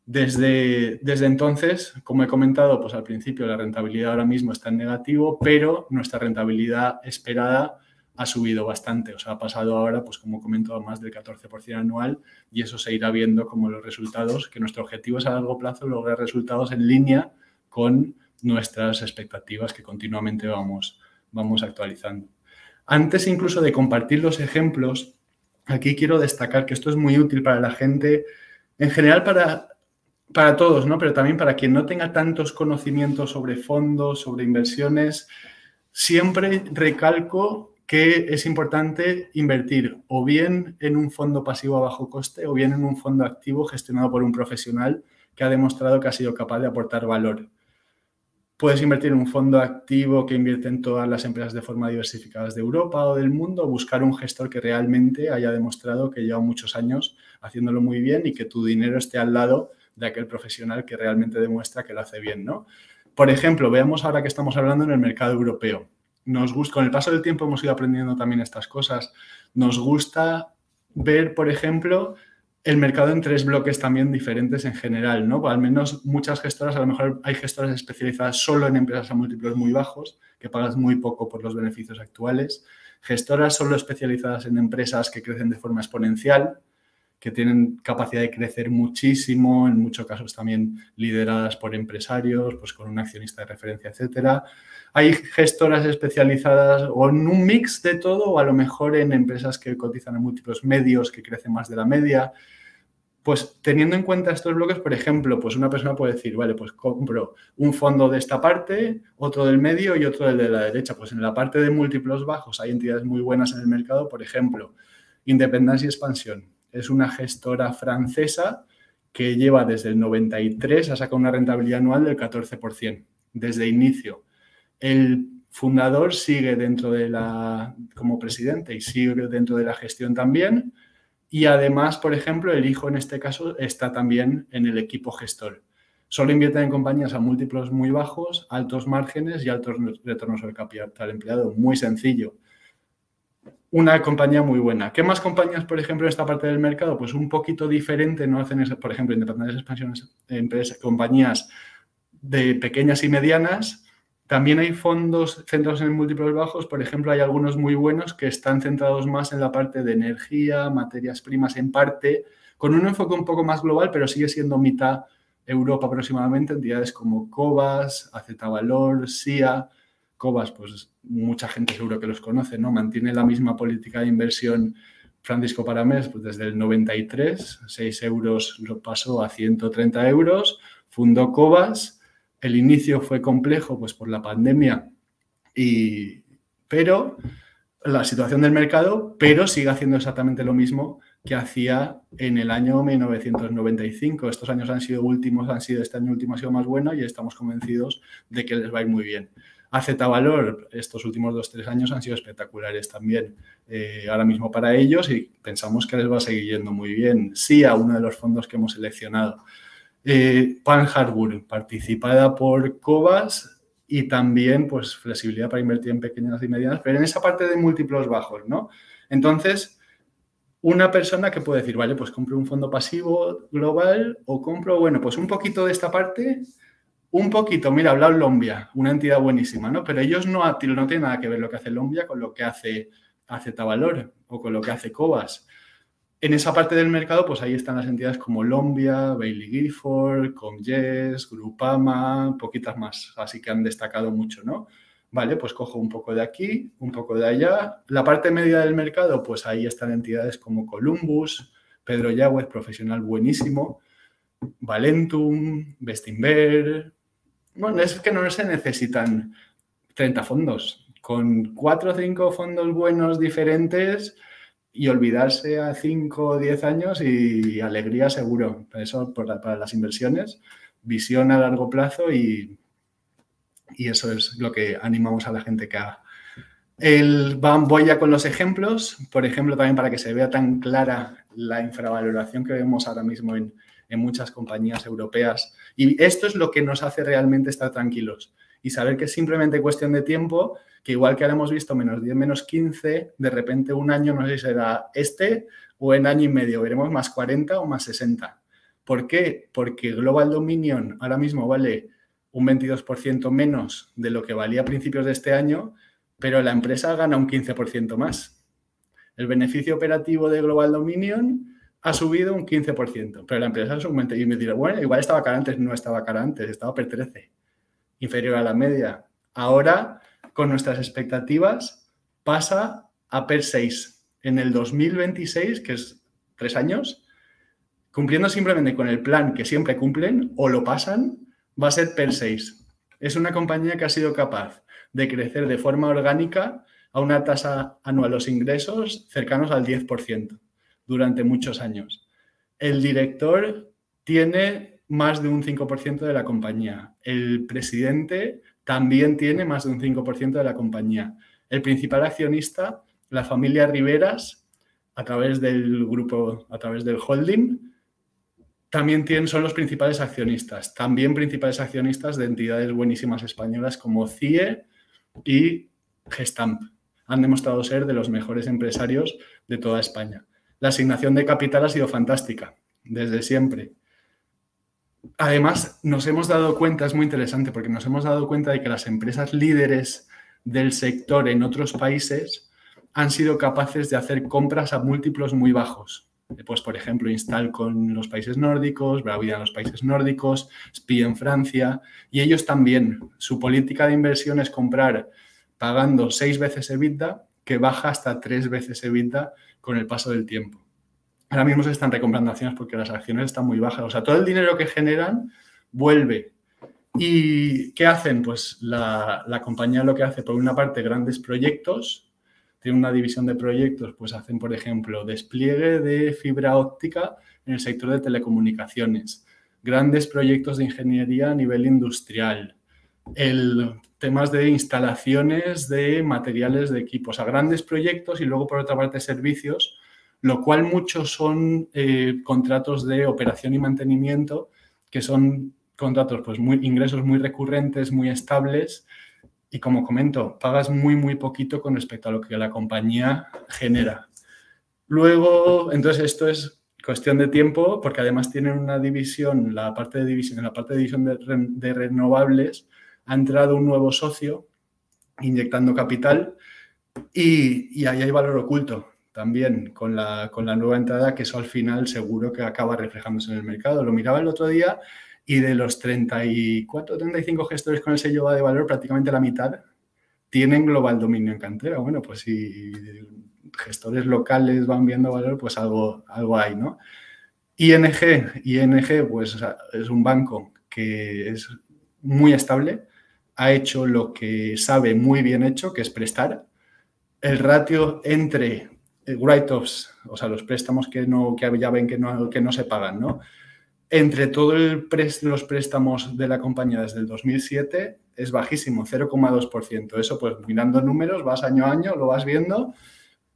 S4: Desde, desde, entonces, como he comentado, pues al principio la rentabilidad ahora mismo está en negativo, pero nuestra rentabilidad esperada ha subido bastante, o sea, ha pasado ahora, pues como comento, más del 14% anual y eso se irá viendo como los resultados, que nuestro objetivo es a largo plazo lograr resultados en línea con nuestras expectativas que continuamente vamos, vamos actualizando. Antes incluso de compartir los ejemplos, aquí quiero destacar que esto es muy útil para la gente, en general para, para todos, ¿no? pero también para quien no tenga tantos conocimientos sobre fondos, sobre inversiones, siempre recalco que es importante invertir o bien en un fondo pasivo a bajo coste o bien en un fondo activo gestionado por un profesional que ha demostrado que ha sido capaz de aportar valor. Puedes invertir en un fondo activo que invierte en todas las empresas de forma diversificada de Europa o del mundo buscar un gestor que realmente haya demostrado que lleva muchos años haciéndolo muy bien y que tu dinero esté al lado de aquel profesional que realmente demuestra que lo hace bien, ¿no? Por ejemplo, veamos ahora que estamos hablando en el mercado europeo nos gusta, con el paso del tiempo hemos ido aprendiendo también estas cosas. Nos gusta ver, por ejemplo, el mercado en tres bloques también diferentes en general, ¿no? Al menos muchas gestoras, a lo mejor hay gestoras especializadas solo en empresas a múltiplos muy bajos, que pagas muy poco por los beneficios actuales. Gestoras solo especializadas en empresas que crecen de forma exponencial, que tienen capacidad de crecer muchísimo, en muchos casos también lideradas por empresarios, pues con un accionista de referencia, etcétera. Hay gestoras especializadas o en un mix de todo o a lo mejor en empresas que cotizan en múltiples medios que crecen más de la media. Pues teniendo en cuenta estos bloques, por ejemplo, pues una persona puede decir, vale, pues compro un fondo de esta parte, otro del medio y otro del de la derecha. Pues en la parte de múltiplos bajos hay entidades muy buenas en el mercado, por ejemplo, Independencia y Expansión. Es una gestora francesa que lleva desde el 93 a sacar una rentabilidad anual del 14%, desde inicio. El fundador sigue dentro de la, como presidente y sigue dentro de la gestión también y además, por ejemplo, el hijo en este caso está también en el equipo gestor. Solo invierte en compañías a múltiplos muy bajos, altos márgenes y altos retornos al capital empleado. Muy sencillo. Una compañía muy buena. ¿Qué más compañías, por ejemplo, en esta parte del mercado? Pues un poquito diferente, no hacen, por ejemplo, independientes expansiones, empresas, compañías de pequeñas y medianas, también hay fondos centrados en múltiplos bajos, por ejemplo, hay algunos muy buenos que están centrados más en la parte de energía, materias primas en parte, con un enfoque un poco más global, pero sigue siendo mitad Europa aproximadamente, entidades como Cobas, Acetavalor, SIA. Cobas, pues mucha gente seguro que los conoce, ¿no? Mantiene la misma política de inversión Francisco Paramés pues desde el 93, 6 euros lo pasó a 130 euros, fundó Cobas el inicio fue complejo pues por la pandemia, y, pero la situación del mercado, pero sigue haciendo exactamente lo mismo que hacía en el año 1995. Estos años han sido últimos, han sido, este año último ha sido más bueno y estamos convencidos de que les va a ir muy bien. AZ Valor, estos últimos dos, tres años han sido espectaculares también eh, ahora mismo para ellos y pensamos que les va a seguir yendo muy bien. Sí, a uno de los fondos que hemos seleccionado. Eh, Pan Harbor, participada por Cobas y también pues flexibilidad para invertir en pequeñas y medianas, pero en esa parte de múltiplos bajos, ¿no? Entonces, una persona que puede decir, vale, pues compro un fondo pasivo global o compro, bueno, pues un poquito de esta parte, un poquito, mira, habla Lombia, una entidad buenísima, ¿no? Pero ellos no, tienen nada que ver lo que hace Lombia con lo que hace Valor o con lo que hace Cobas. En esa parte del mercado, pues ahí están las entidades como Lombia, Bailey Gifford, Comges, Grupama, poquitas más, así que han destacado mucho, ¿no? Vale, pues cojo un poco de aquí, un poco de allá. La parte media del mercado, pues ahí están entidades como Columbus, Pedro Yagüez, profesional buenísimo, Valentum, Bestinver. Bueno, es que no se necesitan 30 fondos. Con 4 o 5 fondos buenos diferentes, y olvidarse a 5 o 10 años y alegría seguro. Eso para las inversiones, visión a largo plazo y, y, eso es lo que animamos a la gente que haga. El, voy ya con los ejemplos, por ejemplo, también para que se vea tan clara la infravaloración que vemos ahora mismo en, en muchas compañías europeas. Y esto es lo que nos hace realmente estar tranquilos y saber que es simplemente cuestión de tiempo que igual que ahora hemos visto menos 10, menos 15, de repente un año no sé si será este o en año y medio veremos más 40 o más 60. ¿Por qué? Porque Global Dominion ahora mismo vale un 22% menos de lo que valía a principios de este año, pero la empresa gana un 15% más. El beneficio operativo de Global Dominion ha subido un 15%, pero la empresa es un 20%. Y me dirá, bueno, igual estaba cara antes, no estaba cara antes, estaba per 13, inferior a la media. Ahora con nuestras expectativas, pasa a PER 6 en el 2026, que es tres años, cumpliendo simplemente con el plan que siempre cumplen o lo pasan, va a ser PER 6. Es una compañía que ha sido capaz de crecer de forma orgánica a una tasa anual de los ingresos cercanos al 10% durante muchos años. El director tiene más de un 5% de la compañía. El presidente también tiene más de un 5% de la compañía. El principal accionista, la familia Riveras, a través del grupo, a través del holding, también tienen, son los principales accionistas. También principales accionistas de entidades buenísimas españolas como CIE y Gestamp. Han demostrado ser de los mejores empresarios de toda España. La asignación de capital ha sido fantástica, desde siempre. Además, nos hemos dado cuenta, es muy interesante, porque nos hemos dado cuenta de que las empresas líderes del sector en otros países han sido capaces de hacer compras a múltiplos muy bajos. Pues, por ejemplo, Install con los países nórdicos, Bravida en los países nórdicos, SPI en Francia, y ellos también. Su política de inversión es comprar pagando seis veces EBITDA, que baja hasta tres veces EBITDA con el paso del tiempo. Ahora mismo se están recomprando acciones porque las acciones están muy bajas. O sea, todo el dinero que generan vuelve. ¿Y qué hacen? Pues la, la compañía lo que hace, por una parte, grandes proyectos, tiene una división de proyectos, pues hacen, por ejemplo, despliegue de fibra óptica en el sector de telecomunicaciones, grandes proyectos de ingeniería a nivel industrial, el, temas de instalaciones de materiales de equipos, a grandes proyectos y luego, por otra parte, servicios, lo cual muchos son eh, contratos de operación y mantenimiento, que son contratos, pues, muy, ingresos muy recurrentes, muy estables, y como comento, pagas muy, muy poquito con respecto a lo que la compañía genera. Luego, entonces esto es cuestión de tiempo, porque además tienen una división, la parte de división, en la parte de división de, renovables, ha entrado un nuevo socio inyectando capital y, y ahí hay valor oculto también con la, con la nueva entrada, que eso al final seguro que acaba reflejándose en el mercado. Lo miraba el otro día y de los 34, 35 gestores con el sello de valor, prácticamente la mitad tienen global dominio en cantera. Bueno, pues si gestores locales van viendo valor, pues algo, algo hay, ¿no? ING, ING pues es un banco que es muy estable, ha hecho lo que sabe muy bien hecho, que es prestar. El ratio entre write-offs, o sea, los préstamos que, no, que ya ven que no, que no se pagan, ¿no? entre todos los préstamos de la compañía desde el 2007 es bajísimo, 0,2%. Eso, pues mirando números, vas año a año, lo vas viendo.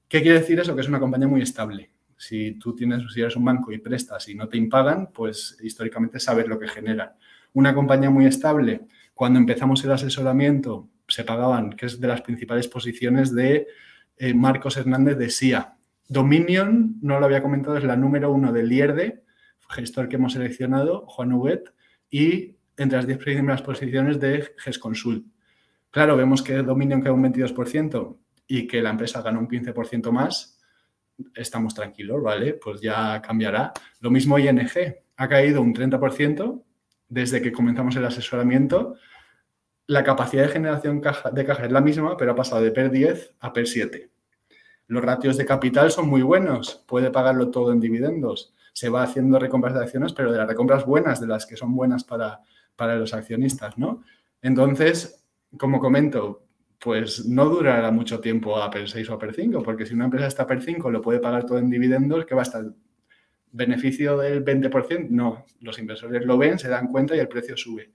S4: ¿Qué quiere decir eso? Que es una compañía muy estable. Si tú tienes, si eres un banco y prestas y no te impagan, pues históricamente sabes lo que genera. Una compañía muy estable, cuando empezamos el asesoramiento, se pagaban, que es de las principales posiciones de eh, Marcos Hernández de SIA. Dominion, no lo había comentado, es la número uno del IERDE, gestor que hemos seleccionado, Juan Huguet, y entre las 10 primeras posiciones de GESConsult. Claro, vemos que Dominion queda un 22% y que la empresa gana un 15% más, estamos tranquilos, ¿vale? Pues ya cambiará. Lo mismo ING, ha caído un 30% desde que comenzamos el asesoramiento. La capacidad de generación de caja es la misma, pero ha pasado de PER 10 a PER 7. Los ratios de capital son muy buenos, puede pagarlo todo en dividendos se va haciendo recompras de acciones, pero de las recompras buenas, de las que son buenas para, para los accionistas, ¿no? Entonces, como comento, pues no durará mucho tiempo a PER 6 o a PER 5, porque si una empresa está PER 5 lo puede pagar todo en dividendos, que va a estar beneficio del 20%, no, los inversores lo ven, se dan cuenta y el precio sube.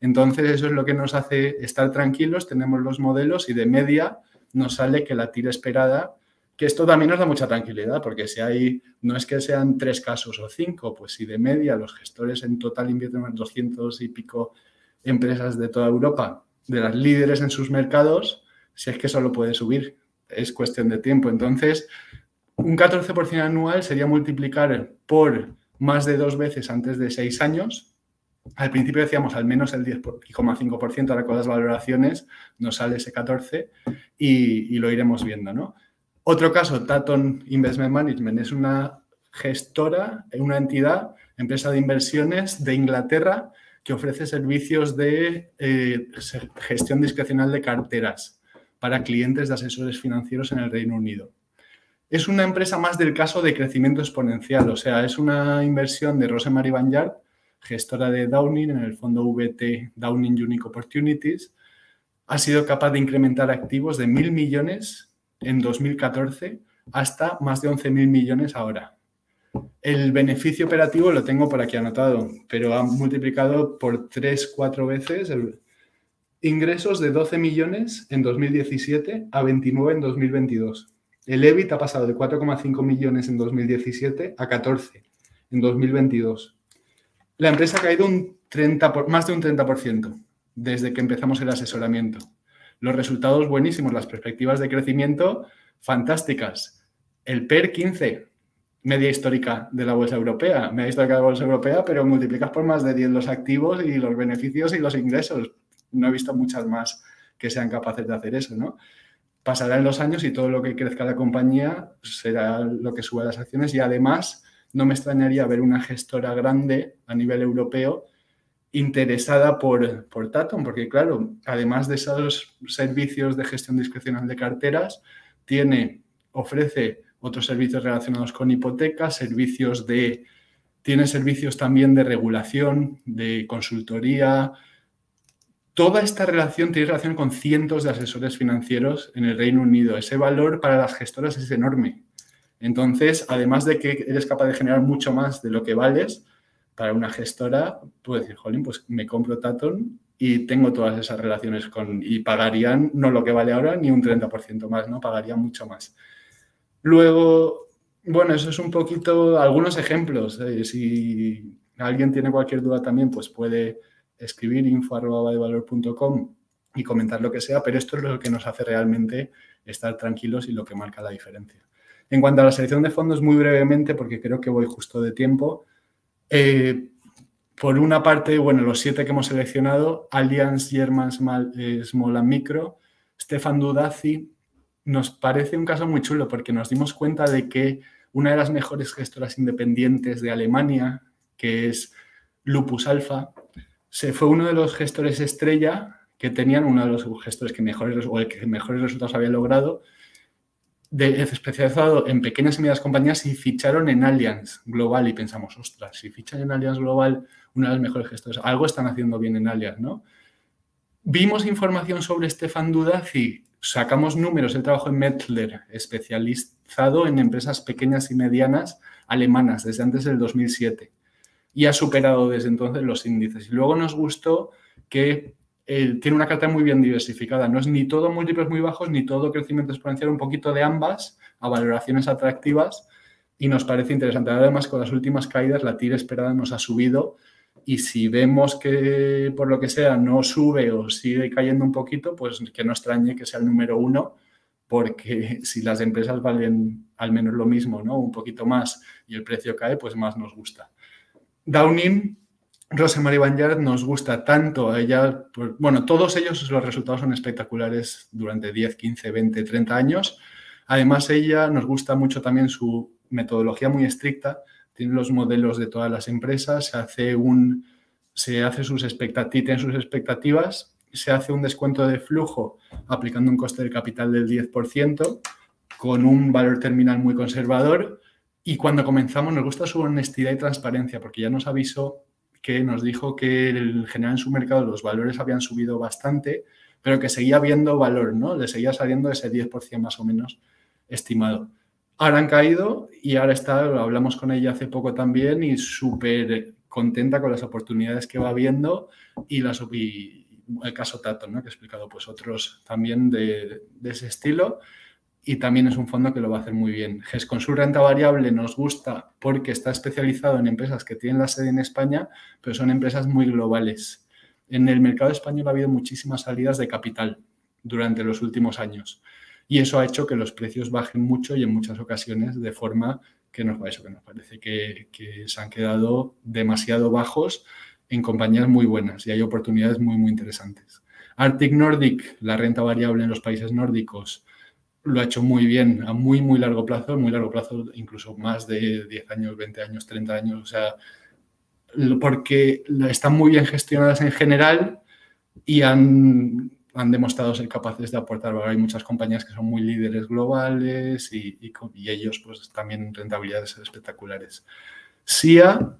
S4: Entonces eso es lo que nos hace estar tranquilos, tenemos los modelos y de media nos sale que la tira esperada que esto también nos da mucha tranquilidad, porque si hay, no es que sean tres casos o cinco, pues si de media los gestores en total invierten unas 200 y pico empresas de toda Europa, de las líderes en sus mercados, si es que solo puede subir, es cuestión de tiempo. Entonces, un 14% anual sería multiplicar por más de dos veces antes de seis años. Al principio decíamos al menos el 10,5%, ahora con las valoraciones nos sale ese 14% y, lo iremos viendo, ¿no? Otro caso, Taton Investment Management, es una gestora, una entidad, empresa de inversiones de Inglaterra que ofrece servicios de eh, gestión discrecional de carteras para clientes de asesores financieros en el Reino Unido. Es una empresa más del caso de crecimiento exponencial, o sea, es una inversión de Rosemary Banyard, gestora de Downing en el fondo VT Downing Unique Opportunities. Ha sido capaz de incrementar activos de mil millones en 2014 hasta más de 11.000 millones ahora. El beneficio operativo lo tengo por aquí anotado, pero ha multiplicado por 3, 4 veces ingresos de 12 millones en 2017 a 29 en 2022. El EBIT ha pasado de 4,5 millones en 2017 a 14 en 2022. La empresa ha caído un 30 más de un 30% desde que empezamos el asesoramiento los resultados buenísimos, las perspectivas de crecimiento fantásticas. El PER 15, media histórica de la bolsa europea, media histórica de la bolsa europea, pero multiplicas por más de 10 los activos y los beneficios y los ingresos. No he visto muchas más que sean capaces de hacer eso, ¿no? Pasarán los años y todo lo que crezca la compañía será lo que suba las acciones y además no me extrañaría ver una gestora grande a nivel europeo interesada por, por Tatum, porque claro, además de esos servicios de gestión discrecional de carteras, tiene, ofrece otros servicios relacionados con hipotecas, servicios de, tiene servicios también de regulación, de consultoría. Toda esta relación tiene relación con cientos de asesores financieros en el Reino Unido. Ese valor para las gestoras es enorme. Entonces, además de que eres capaz de generar mucho más de lo que vales, para una gestora, puedes decir, jolín, pues me compro Taton y tengo todas esas relaciones con, y pagarían no lo que vale ahora ni un 30% más, ¿no? Pagarían mucho más. Luego, bueno, eso es un poquito, algunos ejemplos. ¿eh? Si alguien tiene cualquier duda también, pues puede escribir info.valor.com y comentar lo que sea, pero esto es lo que nos hace realmente estar tranquilos y lo que marca la diferencia. En cuanto a la selección de fondos, muy brevemente, porque creo que voy justo de tiempo, eh, por una parte, bueno, los siete que hemos seleccionado, Allianz, German Small, eh, Small and Micro, Stefan Dudazi, nos parece un caso muy chulo porque nos dimos cuenta de que una de las mejores gestoras independientes de Alemania, que es Lupus Alpha, se fue uno de los gestores estrella que tenían uno de los gestores que mejores o el que mejores resultados había logrado de, especializado en pequeñas y medianas compañías y ficharon en Allianz Global y pensamos, ostras, si fichan en Allianz Global, una de las mejores gestores, algo están haciendo bien en Allianz, ¿no? Vimos información sobre Stefan Dudaz y sacamos números. Él trabajó en Mettler, especializado en empresas pequeñas y medianas alemanas desde antes del 2007 y ha superado desde entonces los índices. Y luego nos gustó que tiene una cartera muy bien diversificada. No es ni todo múltiplos muy bajos ni todo crecimiento exponencial, un poquito de ambas a valoraciones atractivas y nos parece interesante. Además, con las últimas caídas, la tira esperada nos ha subido y si vemos que por lo que sea no sube o sigue cayendo un poquito, pues que no extrañe que sea el número uno, porque si las empresas valen al menos lo mismo, ¿no? Un poquito más y el precio cae, pues más nos gusta. Downing Rosemary Banyard nos gusta tanto. Ella, bueno, todos ellos los resultados son espectaculares durante 10, 15, 20, 30 años. Además, ella nos gusta mucho también su metodología muy estricta. Tiene los modelos de todas las empresas, se hace un, se hace sus expectativas, sus expectativas, se hace un descuento de flujo aplicando un coste de capital del 10% con un valor terminal muy conservador. Y cuando comenzamos nos gusta su honestidad y transparencia porque ya nos avisó que nos dijo que en general en su mercado los valores habían subido bastante, pero que seguía habiendo valor, ¿no? Le seguía saliendo ese 10% más o menos estimado. Ahora han caído y ahora está, hablamos con ella hace poco también y súper contenta con las oportunidades que va viendo y, las, el caso Tato, ¿no? que he explicado pues otros también de ese estilo y también es un fondo que lo va a hacer muy bien. GES con su renta variable nos gusta porque está especializado en empresas que tienen la sede en España, pero son empresas muy globales. En el mercado español ha habido muchísimas salidas de capital durante los últimos años y eso ha hecho que los precios bajen mucho y en muchas ocasiones de forma que nos, eso, que nos parece que, que se han quedado demasiado bajos en compañías muy buenas y hay oportunidades muy, muy interesantes. Arctic Nordic, la renta variable en los países nórdicos, lo ha hecho muy bien a muy, muy largo plazo, muy largo plazo, incluso más de 10 años, 20 años, 30 años, o sea, porque están muy bien gestionadas en general y han, han demostrado ser capaces de aportar valor. Hay muchas compañías que son muy líderes globales y, y, ellos pues también rentabilidades espectaculares. SIA,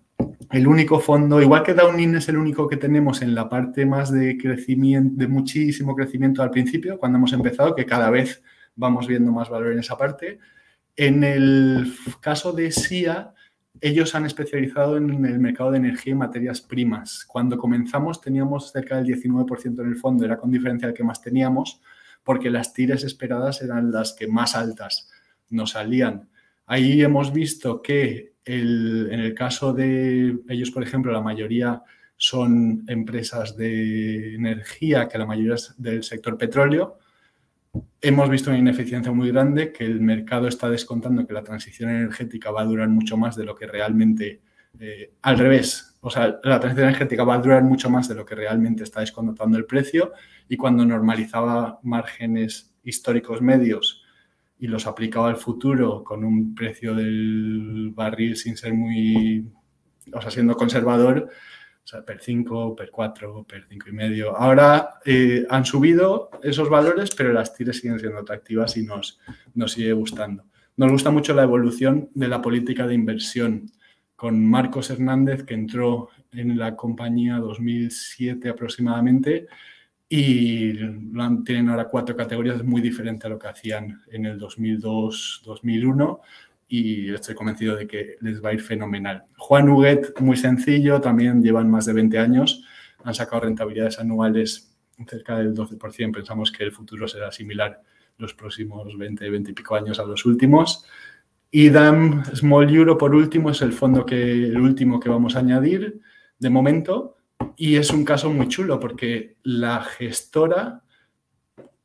S4: el único fondo, igual que Downing es el único que tenemos en la parte más de crecimiento, de muchísimo crecimiento al principio, cuando hemos empezado, que cada vez vamos viendo más valor en esa parte. En el caso de SIA, ellos han especializado en el mercado de energía y materias primas. Cuando comenzamos teníamos cerca del 19% en el fondo, era con diferencia el que más teníamos, porque las tires esperadas eran las que más altas nos salían. Ahí hemos visto que en el caso de ellos, por ejemplo, la mayoría son empresas de energía, que la mayoría es del sector petróleo, hemos visto una ineficiencia muy grande, que el mercado está descontando que la transición energética va a durar mucho más de lo que realmente, eh, al revés, o sea, la transición energética va a durar mucho más de lo que realmente está descontando el precio y cuando normalizaba márgenes históricos medios y los aplicaba al futuro con un precio del barril sin ser muy, o sea, siendo conservador, sea, per 5, per 4, per 5 y medio. Ahora eh, han subido esos valores, pero las tires siguen siendo atractivas y nos, nos sigue gustando. Nos gusta mucho la evolución de la política de inversión con Marcos Hernández, que entró en la compañía 2007 aproximadamente y tienen ahora cuatro categorías muy diferentes a lo que hacían en el 2002-2001 y estoy convencido de que les va a ir fenomenal. Juan Huguet, muy sencillo, también llevan más de 20 años, han sacado rentabilidades anuales cerca del 12%, pensamos que el futuro será similar los próximos 20, 20 y pico años a los últimos. Y DAM Small Euro, por último, es el fondo que, el último que vamos a añadir de momento, y es un caso muy chulo porque la gestora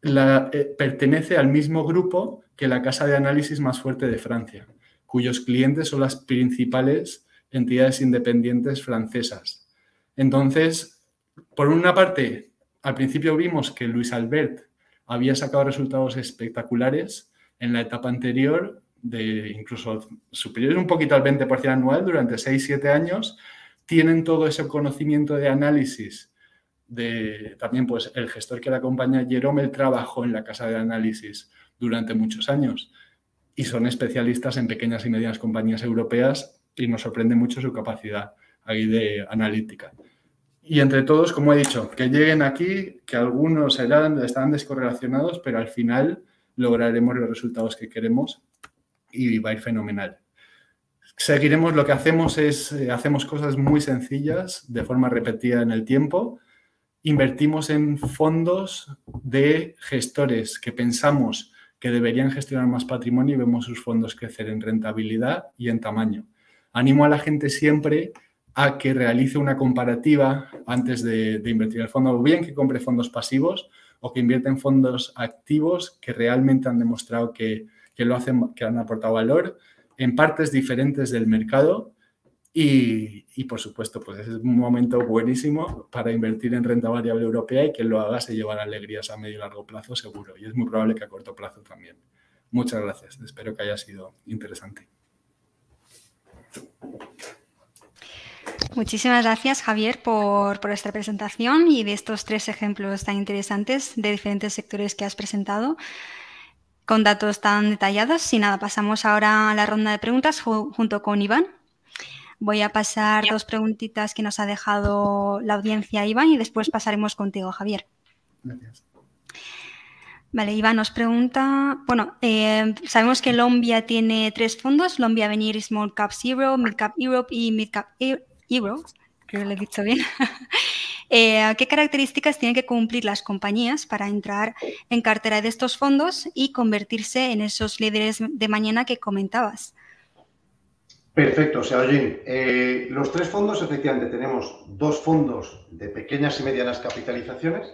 S4: eh, pertenece al mismo grupo que la casa de análisis más fuerte de Francia cuyos clientes son las principales entidades independientes francesas. Entonces, por una parte, al principio vimos que Luis Albert había sacado resultados espectaculares en la etapa anterior, de incluso superiores un poquito al 20% anual durante 6-7 años, tienen todo ese conocimiento de análisis de también pues el gestor que la acompaña, Jerome, trabajó en la casa de análisis durante muchos años y son especialistas en pequeñas y medianas compañías europeas y nos sorprende mucho su capacidad ahí de analítica. Y entre todos, como he dicho, que lleguen aquí, que algunos serán, están descorrelacionados, pero al final lograremos los resultados que queremos y va a ir fenomenal. Seguiremos, lo que hacemos es, eh, hacemos cosas muy sencillas de forma repetida en el tiempo. Invertimos en fondos de gestores que pensamos que deberían gestionar más patrimonio y vemos sus fondos crecer en rentabilidad y en tamaño. Animo a la gente siempre a que realice una comparativa antes de, invertir el fondo, o bien que compre fondos pasivos o que invierte en fondos activos que realmente han demostrado que, que lo hacen, que han aportado valor en partes diferentes del mercado y, por supuesto, pues es un momento buenísimo para invertir en renta variable europea y que lo haga se llevará alegrías a medio y largo plazo seguro. Y es muy probable que a corto plazo también. Muchas gracias. Espero que haya sido interesante.
S2: Muchísimas gracias, Javier, por, por, esta presentación y de estos tres ejemplos tan interesantes de diferentes sectores que has presentado con datos tan detallados. Sin nada, pasamos ahora a la ronda de preguntas junto con Iván. Voy a pasar dos preguntitas que nos ha dejado la audiencia Iván y después pasaremos contigo, Javier. Gracias. Vale, Iván nos pregunta, bueno, eh, sabemos que Lombia tiene tres fondos, Lombia Venir Small Cap Zero, Mid Cap Europe y Mid Cap Euro, creo que lo he dicho bien. Eh, ¿Qué características tienen que cumplir las compañías para entrar en cartera de estos fondos y convertirse en esos líderes de mañana que comentabas?
S3: Perfecto, Seoyin. Eh, los tres fondos, efectivamente, tenemos dos fondos de pequeñas y medianas capitalizaciones.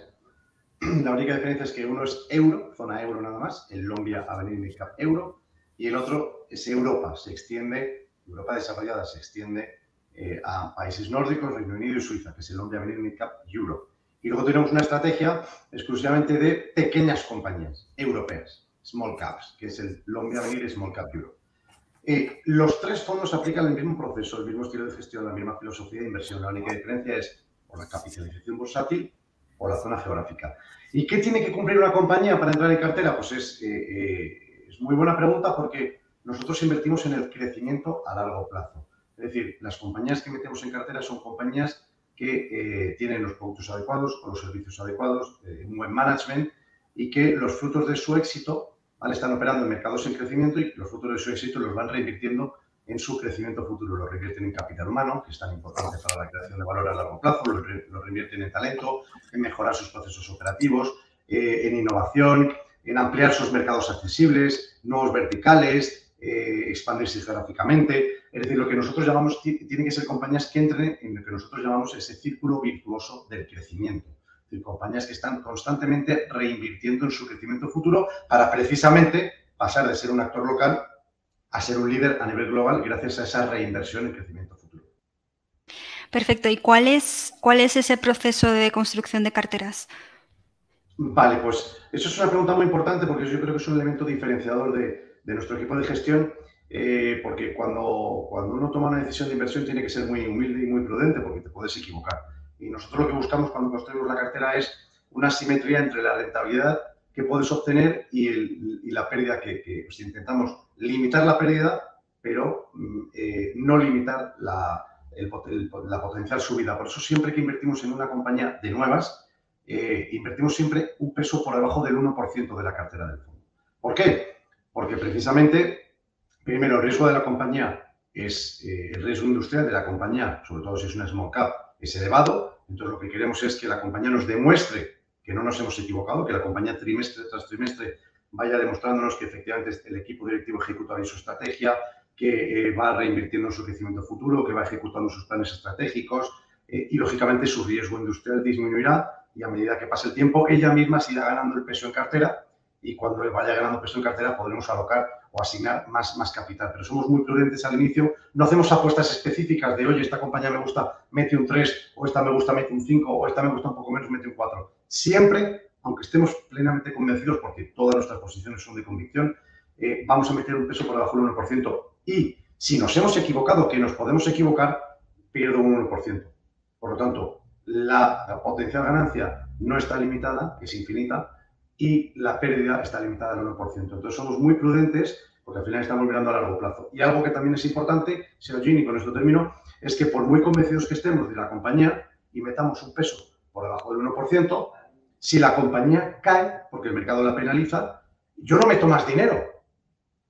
S3: La única diferencia es que uno es euro, zona euro nada más, el Lombia Avenida Cap Euro, y el otro es Europa, se extiende, Europa desarrollada se extiende eh, a países nórdicos, Reino Unido y Suiza, que es el Lombia Avenida Cap Euro. Y luego tenemos una estrategia exclusivamente de pequeñas compañías europeas, small caps, que es el Lombia Avenida Small Cap Euro. Eh, los tres fondos aplican el mismo proceso, el mismo estilo de gestión, la misma filosofía de inversión. La única diferencia es por la capitalización bursátil o la zona geográfica. ¿Y qué tiene que cumplir una compañía para entrar en cartera? Pues es, eh, eh, es muy buena pregunta porque nosotros invertimos en el crecimiento a largo plazo. Es decir, las compañías que metemos en cartera son compañías que tienen los productos adecuados o los servicios adecuados, un buen management y que los frutos de su éxito están operando en mercados en crecimiento y los frutos de su éxito los van reinvirtiendo en su crecimiento futuro. Lo reinvierten en capital humano, que es tan importante para la creación de valor a largo plazo, lo, reinvierten en talento, en mejorar sus procesos operativos, eh, en innovación, en ampliar sus mercados accesibles, nuevos verticales, eh, expandirse geográficamente. Es decir, lo que nosotros llamamos, tiene que ser compañías que entren en lo que nosotros llamamos ese círculo virtuoso del crecimiento compañías que están constantemente reinvirtiendo en su crecimiento futuro para precisamente pasar de ser un actor local a ser un líder a nivel global gracias a esa reinversión en crecimiento futuro.
S2: Perfecto. ¿Y cuál es, cuál es ese proceso de construcción de carteras?
S3: Vale, pues eso es una pregunta muy importante porque yo creo que es un elemento diferenciador de, nuestro equipo de gestión, eh, porque cuando, cuando uno toma una decisión de inversión tiene que ser muy humilde y muy prudente porque te puedes equivocar. Y nosotros lo que buscamos cuando construimos la cartera es una simetría entre la rentabilidad que puedes obtener y, la pérdida que, pues, intentamos limitar la pérdida, pero mm, eh, no limitar la, la potencial subida. Por eso siempre que invertimos en una compañía de nuevas, eh, invertimos siempre un peso por debajo del 1% de la cartera del fondo. ¿Por qué? Porque precisamente, primero, el riesgo de la compañía es eh, el riesgo industrial de la compañía, sobre todo si es una small cap, es elevado. Entonces, lo que queremos es que la compañía nos demuestre que no nos hemos equivocado, que la compañía trimestre tras trimestre vaya demostrándonos que efectivamente el equipo directivo ejecuta bien su estrategia, que eh, va reinvirtiendo en su crecimiento futuro, que va ejecutando sus planes estratégicos y, lógicamente, su riesgo industrial disminuirá y a medida que pase el tiempo, ella misma se irá ganando el peso en cartera y cuando vaya ganando peso en cartera podremos alocar o asignar más, más capital. Pero somos muy prudentes al inicio, no hacemos apuestas específicas de, oye, esta compañía me gusta, mete un 3, o esta me gusta, mete un 5, o esta me gusta un poco menos, mete un 4. Siempre, aunque estemos plenamente convencidos, porque todas nuestras posiciones son de convicción, eh, vamos a meter un peso por debajo del 1%. Y si nos hemos equivocado, que nos podemos equivocar, pierdo un 1%. Por lo tanto, la potencial ganancia no está limitada, es infinita, y la pérdida está limitada al 1%. Entonces somos muy prudentes porque al final estamos mirando a largo plazo. Y algo que también es importante, señor Gini, con esto termino, es que por muy convencidos que estemos de la compañía y metamos un peso por debajo del 1%, si la compañía cae, porque el mercado la penaliza, yo no meto más dinero.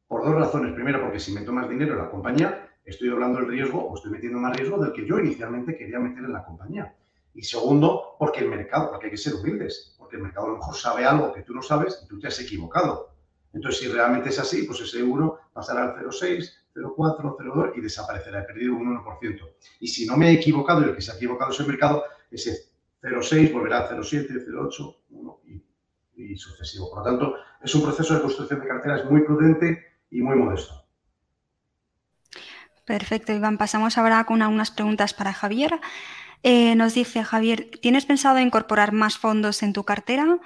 S3: Por dos razones. Primero, porque si meto más dinero en la compañía, estoy doblando el riesgo o estoy metiendo más riesgo del que yo inicialmente quería meter en la compañía. Y segundo, porque el mercado, porque hay que ser humildes, porque el mercado a lo mejor sabe algo que tú no sabes y tú te has equivocado. Entonces, si realmente es así, pues ese 1 pasará al 0,6, 0,4, 0,2 y desaparecerá. He perdido un 1%. Y si no me he equivocado y el que se ha equivocado es el mercado, ese 0,6 volverá a 0,7, 0,8, 1 y, y sucesivo. Por lo tanto, es un proceso de construcción de carteras muy prudente y muy modesto.
S2: Perfecto, Iván. Pasamos ahora con algunas preguntas para Javier. Eh, nos dice Javier, ¿tienes pensado incorporar más fondos en tu cartera?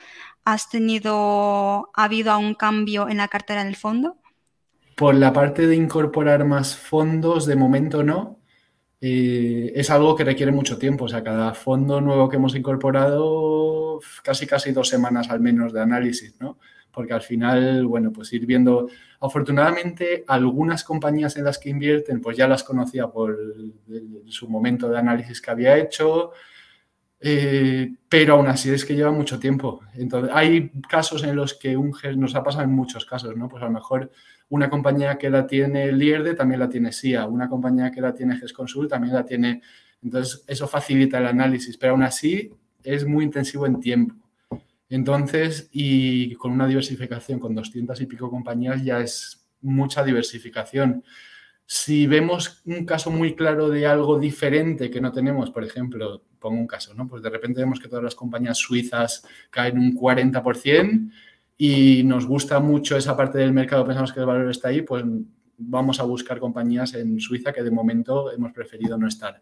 S2: ¿Has tenido, ha habido un cambio en la cartera del fondo?
S4: Por la parte de incorporar más fondos, de momento no. Eh, es algo que requiere mucho tiempo. O sea, cada fondo nuevo que hemos incorporado, casi casi dos semanas al menos de análisis, ¿no? Porque al final, bueno, pues ir viendo Afortunadamente, algunas compañías en las que invierten, pues ya las conocía por su momento de análisis que había hecho, eh, pero aún así es que lleva mucho tiempo. Entonces, hay casos en los que un nos ha pasado en muchos casos, ¿no? Pues a lo mejor una compañía que la tiene Lierde también la tiene SIA, una compañía que la tiene GESConsul también la tiene. Entonces, eso facilita el análisis, pero aún así es muy intensivo en tiempo. Entonces, y con una diversificación, con 200 y pico compañías, ya es mucha diversificación. Si vemos un caso muy claro de algo diferente que no tenemos, por ejemplo, pongo un caso, ¿no? Pues de repente vemos que todas las compañías suizas caen un 40% y nos gusta mucho esa parte del mercado, pensamos que el valor está ahí, pues vamos a buscar compañías en Suiza que de momento hemos preferido no estar.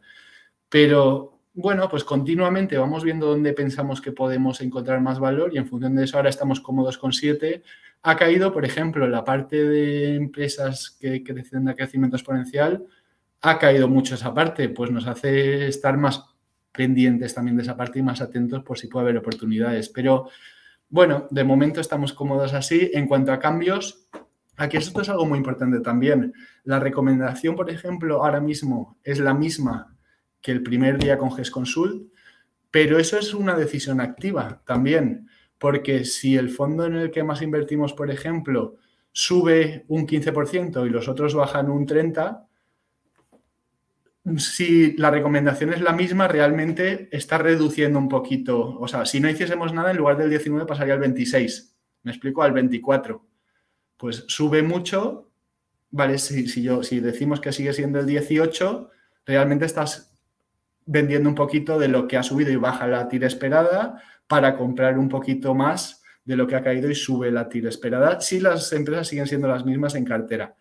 S4: Pero bueno, pues continuamente vamos viendo dónde pensamos que podemos encontrar más valor y en función de eso ahora estamos cómodos con 7. Ha caído, por ejemplo, la parte de empresas que crecen de crecimiento exponencial, ha caído mucho esa parte, pues nos hace estar más pendientes también de esa parte y más atentos por si puede haber oportunidades. Pero bueno, de momento estamos cómodos así. En cuanto a cambios, aquí esto es algo muy importante también. La recomendación, por ejemplo, ahora mismo es la misma que el primer día con GESConsult, pero eso es una decisión activa también, porque si el fondo en el que más invertimos, por ejemplo, sube un 15% y los otros bajan un 30%, si la recomendación es la misma, realmente está reduciendo un poquito. O sea, si no hiciésemos nada, en lugar del 19 pasaría al 26. Me explico, al 24. Pues sube mucho, ¿vale? Si, si, yo, si decimos que sigue siendo el 18, realmente estás vendiendo un poquito de lo que ha subido y baja la tira esperada para comprar un poquito más de lo que ha caído y sube la tira esperada si las empresas siguen siendo las mismas en cartera.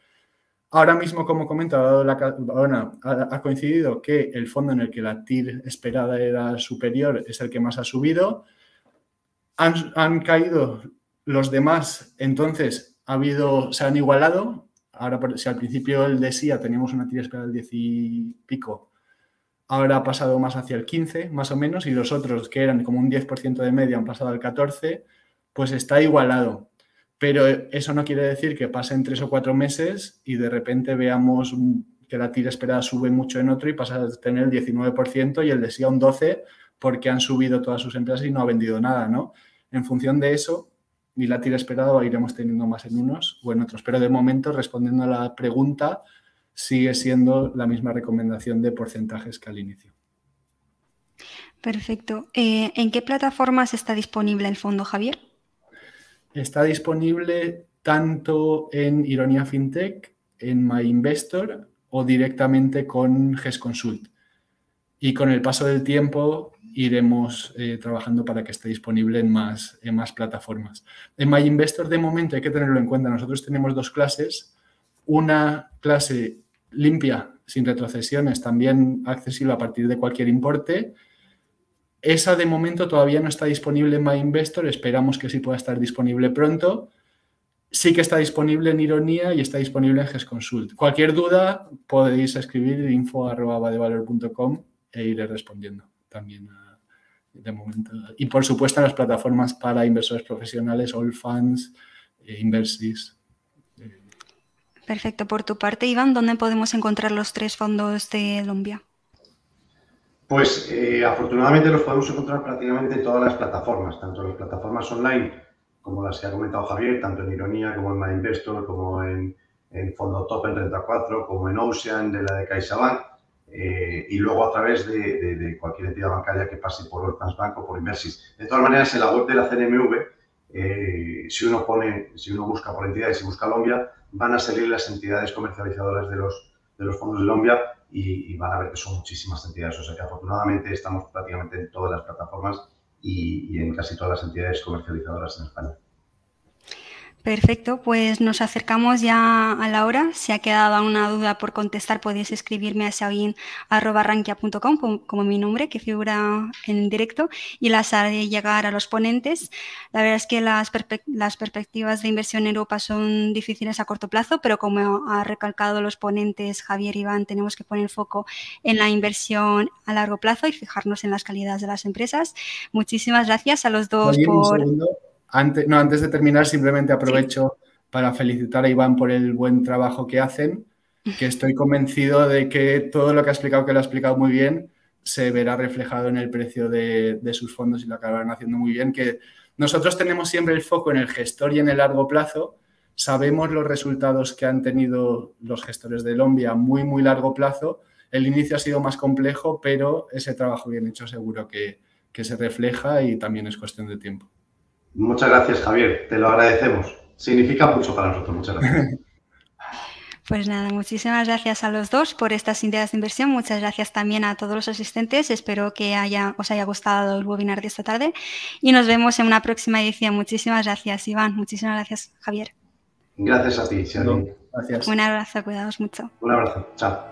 S4: Ahora mismo, como comento, ha, ha, coincidido que el fondo en el que la TIR esperada era superior es el que más ha subido. han, caído los demás, entonces ha habido, se han igualado. Ahora, si al principio el de SIA teníamos una tira esperada del 10 y pico, ahora ha pasado más hacia el 15, más o menos, y los otros, que eran como un 10% de media, han pasado al 14, pues está igualado. Pero eso no quiere decir que pasen tres o cuatro meses y de repente veamos que la tira esperada sube mucho en otro y pasa a tener el 19% y el de SIA un 12% porque han subido todas sus empresas y no ha vendido nada, ¿no? En función de eso, y la tira esperada iremos teniendo más en unos o en otros. Pero de momento, respondiendo a la pregunta, sigue siendo la misma recomendación de porcentajes que al inicio.
S2: Perfecto. Eh, ¿En qué plataformas está disponible el fondo, Javier?
S4: Está disponible tanto en Ironía FinTech, en MyInvestor o directamente con GESConsult. Y con el paso del tiempo iremos eh, trabajando para que esté disponible en más, en más plataformas. En MyInvestor de momento hay que tenerlo en cuenta. Nosotros tenemos dos clases. Una clase limpia, sin retrocesiones, también accesible a partir de cualquier importe. Esa de momento todavía no está disponible en MyInvestor. Esperamos que sí pueda estar disponible pronto. Sí que está disponible en Ironía y está disponible en GESConsult. Cualquier duda podéis escribir info.badevalor.com e iré respondiendo también de momento. Y por supuesto en las plataformas para inversores profesionales, All Funds, eh, Inversis.
S2: Perfecto. Por tu parte, Iván, ¿dónde podemos encontrar los tres fondos de Lombia?
S3: Pues eh, afortunadamente los podemos encontrar prácticamente en todas las plataformas, tanto en las plataformas online como las que ha comentado Javier, tanto en Ironía como en MyInvestor, como en, en Fondo Top en Renta 4, como en Ocean de la de CaixaBank eh, y luego a través de, cualquier entidad bancaria que pase por Orphans Bank o por Inversis. De todas maneras, en la web de la CNMV, eh, si uno pone, si uno busca por entidades y busca Lombia, van a salir las entidades comercializadoras de los, de los fondos de Lombia y, van a ver que son muchísimas entidades. O sea que afortunadamente estamos prácticamente en todas las plataformas y en casi todas las entidades comercializadoras en España.
S2: Perfecto, pues nos acercamos ya a la hora. Si ha quedado una duda por contestar, podéis escribirme a saoin.rankia.com como, mi nombre que figura en directo y las haré llegar a los ponentes. La verdad es que las, las perspectivas de inversión en Europa son difíciles a corto plazo, pero como ha recalcado los ponentes Javier y Iván, tenemos que poner foco en la inversión a largo plazo y fijarnos en las calidades de las empresas. Muchísimas gracias a los dos por...
S4: Antes, no, antes de terminar, simplemente aprovecho para felicitar a Iván por el buen trabajo que hacen, que estoy convencido de que todo lo que ha explicado, que lo ha explicado muy bien, se verá reflejado en el precio de, sus fondos y lo acabarán haciendo muy bien, que nosotros tenemos siempre el foco en el gestor y en el largo plazo, sabemos los resultados que han tenido los gestores de Lombia a muy, muy largo plazo. El inicio ha sido más complejo, pero ese trabajo bien hecho seguro que se refleja y también es cuestión de tiempo.
S3: Muchas gracias, Javier. Te lo agradecemos. Significa mucho para nosotros. Muchas gracias.
S2: Pues nada, muchísimas gracias a los dos por estas ideas de inversión. Muchas gracias también a todos los asistentes. Espero que haya, os haya gustado el webinar de esta tarde y nos vemos en una próxima edición. Muchísimas gracias, Iván. Muchísimas gracias, Javier.
S3: Gracias a ti,
S2: Gracias. Un abrazo, cuidados mucho.
S3: Un abrazo. Chao.